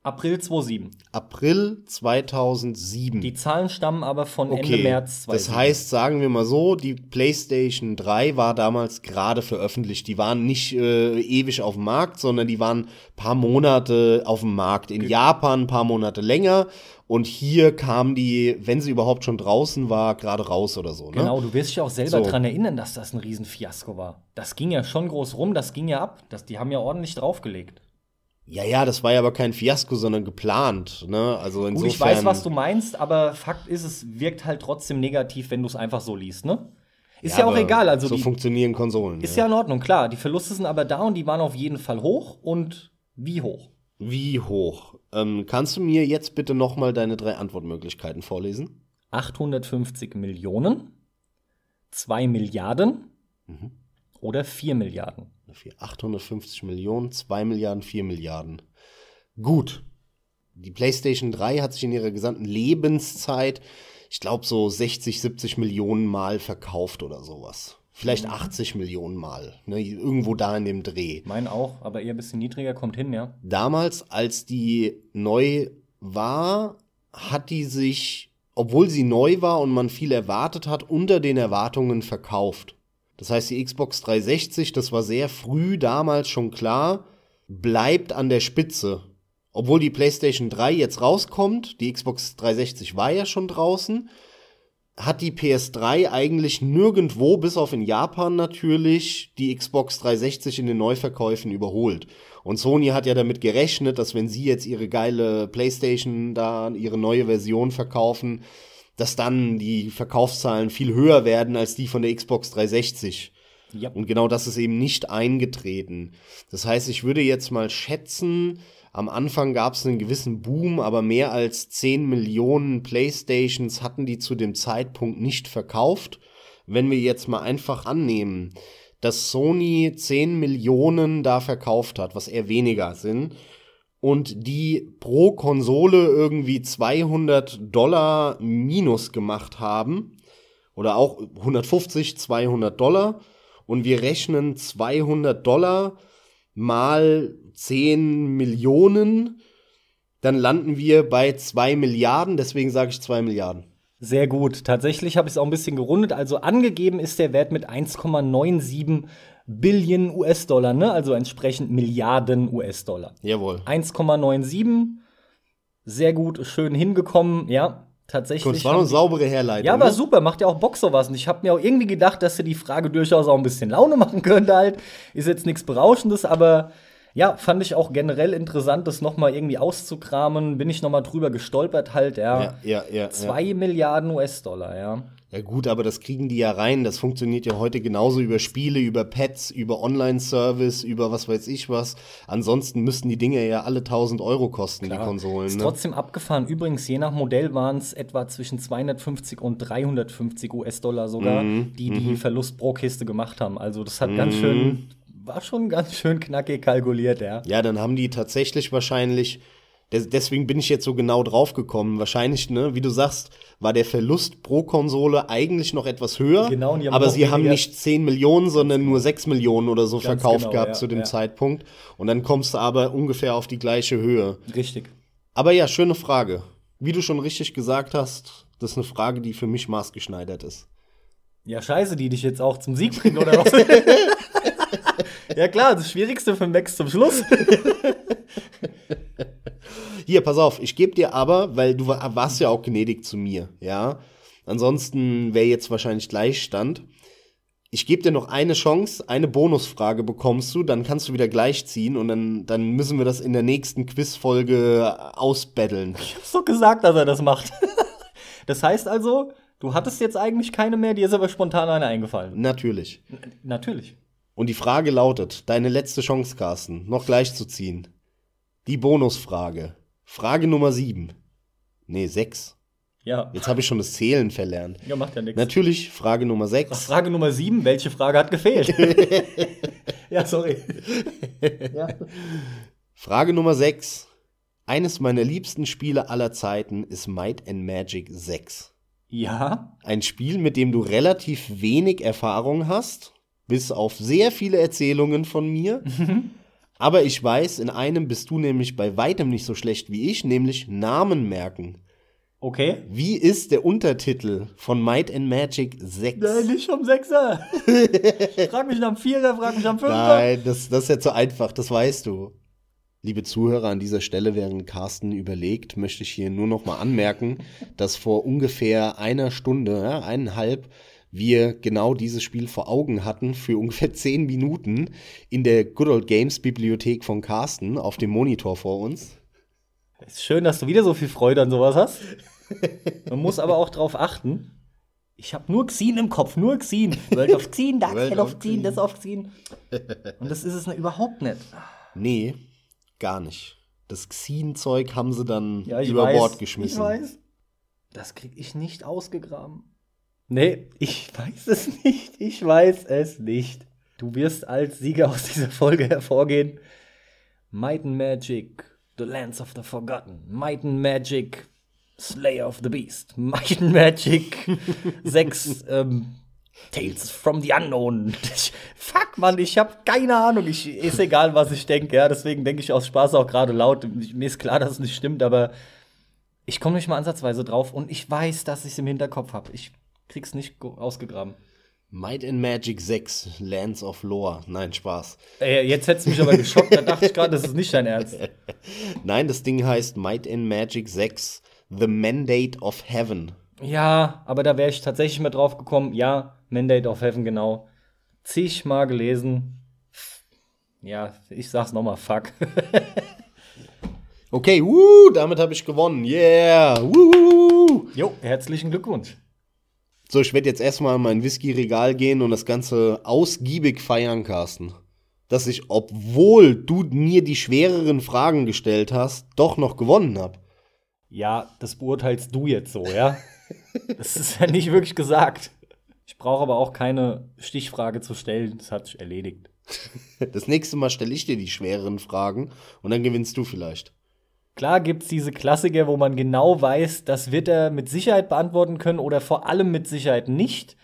April 2007. April 2007. Die Zahlen stammen aber von Okay, Ende März 2007. das heißt, sagen wir mal so, die PlayStation 3 war damals gerade veröffentlicht. Die waren nicht äh, ewig auf dem Markt, sondern die waren paar Monate auf dem Markt. In Japan ein paar Monate länger. Und hier kam die, wenn sie überhaupt schon draußen war, gerade raus oder so. Ne? Genau, du wirst dich auch selber So. dran erinnern, dass das ein Riesenfiasko war. Das ging ja schon groß rum, das ging ja ab. Das, die haben ja ordentlich draufgelegt. Ja, ja, das war ja aber kein Fiasko, sondern geplant. Ne? Also insofern. Gut, ich weiß, was du meinst, aber Fakt ist, es wirkt halt trotzdem negativ, wenn du es einfach so liest, ne? Ist ja, auch aber egal, also so die, funktionieren Konsolen. ist ja in Ordnung, klar. Die Verluste sind aber da und die waren auf jeden Fall hoch und wie hoch? Wie hoch? Ähm, kannst du mir jetzt bitte noch mal deine drei Antwortmöglichkeiten vorlesen? 850 Millionen, 2 Milliarden Mhm. Oder 4 Milliarden. Für 850 Millionen, 2 Milliarden, 4 Milliarden. Gut. Die PlayStation 3 hat sich in ihrer gesamten Lebenszeit, ich glaube, so 60, 70 Millionen Mal verkauft oder sowas. Vielleicht 80 Millionen Mal. Ne? Irgendwo da in dem Dreh. Mein auch, aber eher ein bisschen niedriger, kommt hin, ja. Damals, als die neu war, hat die sich, obwohl sie neu war und man viel erwartet hat, unter den Erwartungen verkauft. Das heißt, die Xbox 360, das war sehr früh damals schon klar, bleibt an der Spitze. Obwohl die PlayStation 3 jetzt rauskommt, die Xbox 360 war ja schon draußen, hat die PS3 eigentlich nirgendwo, bis auf in Japan natürlich, die Xbox 360 in den Neuverkäufen überholt. Und Sony hat ja damit gerechnet, dass wenn sie jetzt ihre geile PlayStation da, ihre neue Version verkaufen, dass dann die Verkaufszahlen viel höher werden als die von der Xbox 360. Ja. Und genau das ist eben nicht eingetreten. Das heißt, ich würde jetzt mal schätzen, am Anfang gab es einen gewissen Boom, aber mehr als 10 Millionen Playstations hatten die zu dem Zeitpunkt nicht verkauft. Wenn wir jetzt mal einfach annehmen, dass Sony 10 Millionen da verkauft hat, was eher weniger sind, und die pro Konsole irgendwie 200 Dollar minus gemacht haben, oder auch 150, 200 Dollar, und wir rechnen 200 Dollar mal 10 Millionen, dann landen wir bei 2 Milliarden, deswegen sage ich 2 Milliarden. Sehr gut. Tatsächlich habe ich es auch ein bisschen gerundet. Also angegeben ist der Wert mit 1,97 Billionen US-Dollar, ne? Also entsprechend Milliarden US-Dollar. Jawohl. 1,97 sehr gut, schön hingekommen, ja. Tatsächlich. Gut, es war eine saubere Herleitung. Ja, aber ne? super, macht ja auch Bock sowas. Und ich habe mir auch irgendwie gedacht, dass sie die Frage durchaus auch ein bisschen Laune machen könnte halt. Ist jetzt nichts Berauschendes, aber ja, fand ich auch generell interessant, das nochmal irgendwie auszukramen. Bin ich nochmal drüber gestolpert halt, ja. Ja, ja, ja. Zwei ja. Milliarden US-Dollar, ja. Ja gut, aber das kriegen die ja rein. Das funktioniert ja heute genauso über Spiele, über Pets, über Online-Service, über was weiß ich was. Ansonsten müssten die Dinge ja alle 1000 Euro kosten, Klar. die Konsolen. Ist Ne? trotzdem abgefahren. Übrigens, je nach Modell waren es etwa zwischen 250 und 350 US-Dollar sogar, Mhm, die die Verlust pro Kiste gemacht haben. Also das hat ganz schön, war schon ganz schön knackig kalkuliert, ja. Ja, dann haben die tatsächlich wahrscheinlich, deswegen bin ich jetzt so genau drauf gekommen. Wahrscheinlich, ne, wie du sagst, war der Verlust pro Konsole eigentlich noch etwas höher. Genau, aber sie haben nicht 10 Millionen, sondern nur 6 Millionen oder so verkauft genau, gehabt ja, zu dem ja. Zeitpunkt. Und dann kommst du aber ungefähr auf die gleiche Höhe. Richtig. Aber ja, schöne Frage. Wie du schon richtig gesagt hast, das ist eine Frage, die für mich maßgeschneidert ist. Ja, scheiße, die dich jetzt auch zum Sieg bringen, oder was? ja, klar, das Schwierigste für Max zum Schluss. Hier, pass auf, ich gebe dir aber, weil du wa- warst ja auch gnädig zu mir, ja. Ansonsten wäre jetzt wahrscheinlich Gleichstand. Ich gebe dir noch eine Chance, eine Bonusfrage bekommst du, dann kannst du wieder gleich ziehen und dann, dann müssen wir das in der nächsten Quizfolge ausbetteln. Ich hab's doch gesagt, dass er das macht. das heißt also, du hattest jetzt eigentlich keine mehr, dir ist aber spontan eine eingefallen. Natürlich. Natürlich. Und die Frage lautet, deine letzte Chance, Carsten, noch gleich zu ziehen. Die Bonusfrage. Frage Nummer sieben. Nee, sechs. Ja. Jetzt habe ich schon das Zählen verlernt. Ja, macht ja nichts. Natürlich, Frage Nummer sechs. Frage Nummer sieben, welche Frage hat gefehlt? ja, sorry. Frage Nummer 6. Eines meiner liebsten Spiele aller Zeiten ist Might and Magic 6. Ja, Ein Spiel, mit dem du relativ wenig Erfahrung hast, bis auf sehr viele Erzählungen von mir. Aber ich weiß, in einem bist du nämlich bei weitem nicht so schlecht wie ich, nämlich Namen merken. okay. Wie ist der Untertitel von Might and Magic 6? Nein, nicht am Sechser. frag mich am Vierer, frag mich am Fünfer. Nein, das, das ist ja zu einfach, das weißt du. Liebe Zuhörer, an dieser Stelle, während Carsten überlegt, möchte ich hier nur noch mal anmerken, dass vor ungefähr einer Stunde, ja, eineinhalb, wir genau dieses Spiel vor Augen hatten für ungefähr zehn Minuten in der Good Old Games Bibliothek von Carsten auf dem Monitor vor uns. Ist schön, dass du wieder so viel Freude an sowas hast. Man muss aber auch drauf achten. Ich habe nur Xen im Kopf, nur Xen. World of Xen, Dark World of Xen, das of Xen. Und das ist es ne- überhaupt nicht. Nee, gar nicht. Das Xin-Zeug haben sie dann Ja, über weiß. Bord geschmissen. Ich weiß. Das krieg ich nicht ausgegraben. Nee, ich weiß es nicht. Ich weiß es nicht. Du wirst als Sieger aus dieser Folge hervorgehen. Might and Magic, The Lands of the Forgotten. Might and Magic, Slayer of the Beast. Might and Magic 6, ähm, Tales from the Unknown. Ich, fuck, Mann, ich hab keine Ahnung. Ich, ist egal, was ich denke, ja. Deswegen denke ich aus Spaß auch gerade laut. Mir ist klar, dass es nicht stimmt, aber ich komme nicht mal ansatzweise drauf und ich weiß, dass ich es im Hinterkopf habe. Ich krieg's nicht ausgegraben. Might and Magic 6, Lands of Lore. Nein, Spaß. Ey, jetzt hättest du mich aber geschockt, da dachte ich gerade, das ist nicht dein Ernst. Nein, das Ding heißt Might and Magic 6, The Mandate of Heaven. Ja, aber da wäre ich tatsächlich mal drauf gekommen. Ja, Mandate of Heaven, genau. Zigmal gelesen. Ja, ich sag's nochmal, fuck. Okay, wuh, damit habe ich gewonnen. Yeah, wuh. jo, herzlichen Glückwunsch. So, ich werde jetzt erstmal in mein Whisky-Regal gehen und das Ganze ausgiebig feiern, Carsten. Dass ich, obwohl du mir die schwereren Fragen gestellt hast, doch noch gewonnen habe. Ja, das beurteilst du jetzt so, ja? Das ist ja nicht wirklich gesagt. Ich brauche aber auch keine Stichfrage zu stellen. Das hat sich erledigt. Das nächste Mal stelle ich dir die schwereren Fragen und dann gewinnst du vielleicht. Klar gibt's diese Klassiker, wo man genau weiß, das wird er mit Sicherheit beantworten können oder vor allem mit Sicherheit nicht.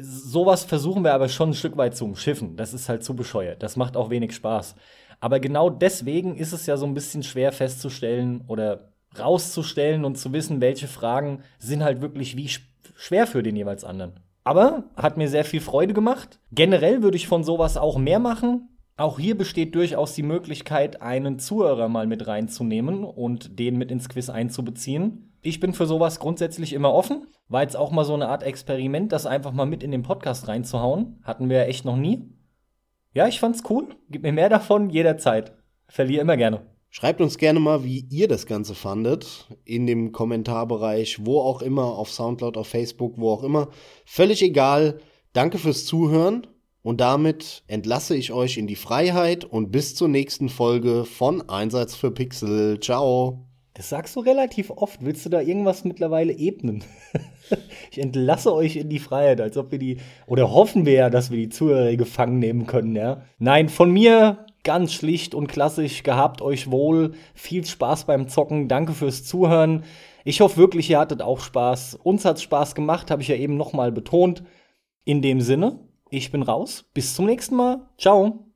Sowas versuchen wir aber schon ein Stück weit zu umschiffen. Das ist halt zu bescheuert. Das macht auch wenig Spaß. Aber genau deswegen ist es ja so ein bisschen schwer festzustellen oder rauszustellen und zu wissen, welche Fragen sind halt wirklich wie sch- schwer für den jeweils anderen. Aber hat mir sehr viel Freude gemacht. Generell würde ich von sowas auch mehr machen. Auch hier besteht durchaus die Möglichkeit, einen Zuhörer mal mit reinzunehmen und den mit ins Quiz einzubeziehen. Ich bin für sowas grundsätzlich immer offen. War jetzt auch mal so eine Art Experiment, das einfach mal mit in den Podcast reinzuhauen. Hatten wir ja echt noch nie. Ja, ich fand's cool. Gib mir mehr davon jederzeit. Verliere immer gerne. Schreibt uns gerne mal, wie ihr das Ganze fandet. In dem Kommentarbereich, wo auch immer, auf Soundcloud, auf Facebook, wo auch immer. Völlig egal. Danke fürs Zuhören. Und damit entlasse ich euch in die Freiheit und bis zur nächsten Folge von Einsatz für Pixel. Ciao. Das sagst du relativ oft. Willst du da irgendwas mittlerweile ebnen? ich entlasse euch in die Freiheit, als ob wir die, oder hoffen wir ja, dass wir die Zuhörer gefangen nehmen können, ja? Nein, von mir ganz schlicht und klassisch, gehabt euch wohl, viel Spaß beim Zocken, danke fürs Zuhören. Ich hoffe wirklich, ihr hattet auch Spaß. Uns hat's Spaß gemacht, habe ich ja eben nochmal betont. In dem Sinne, ich bin raus. Bis zum nächsten Mal. Ciao.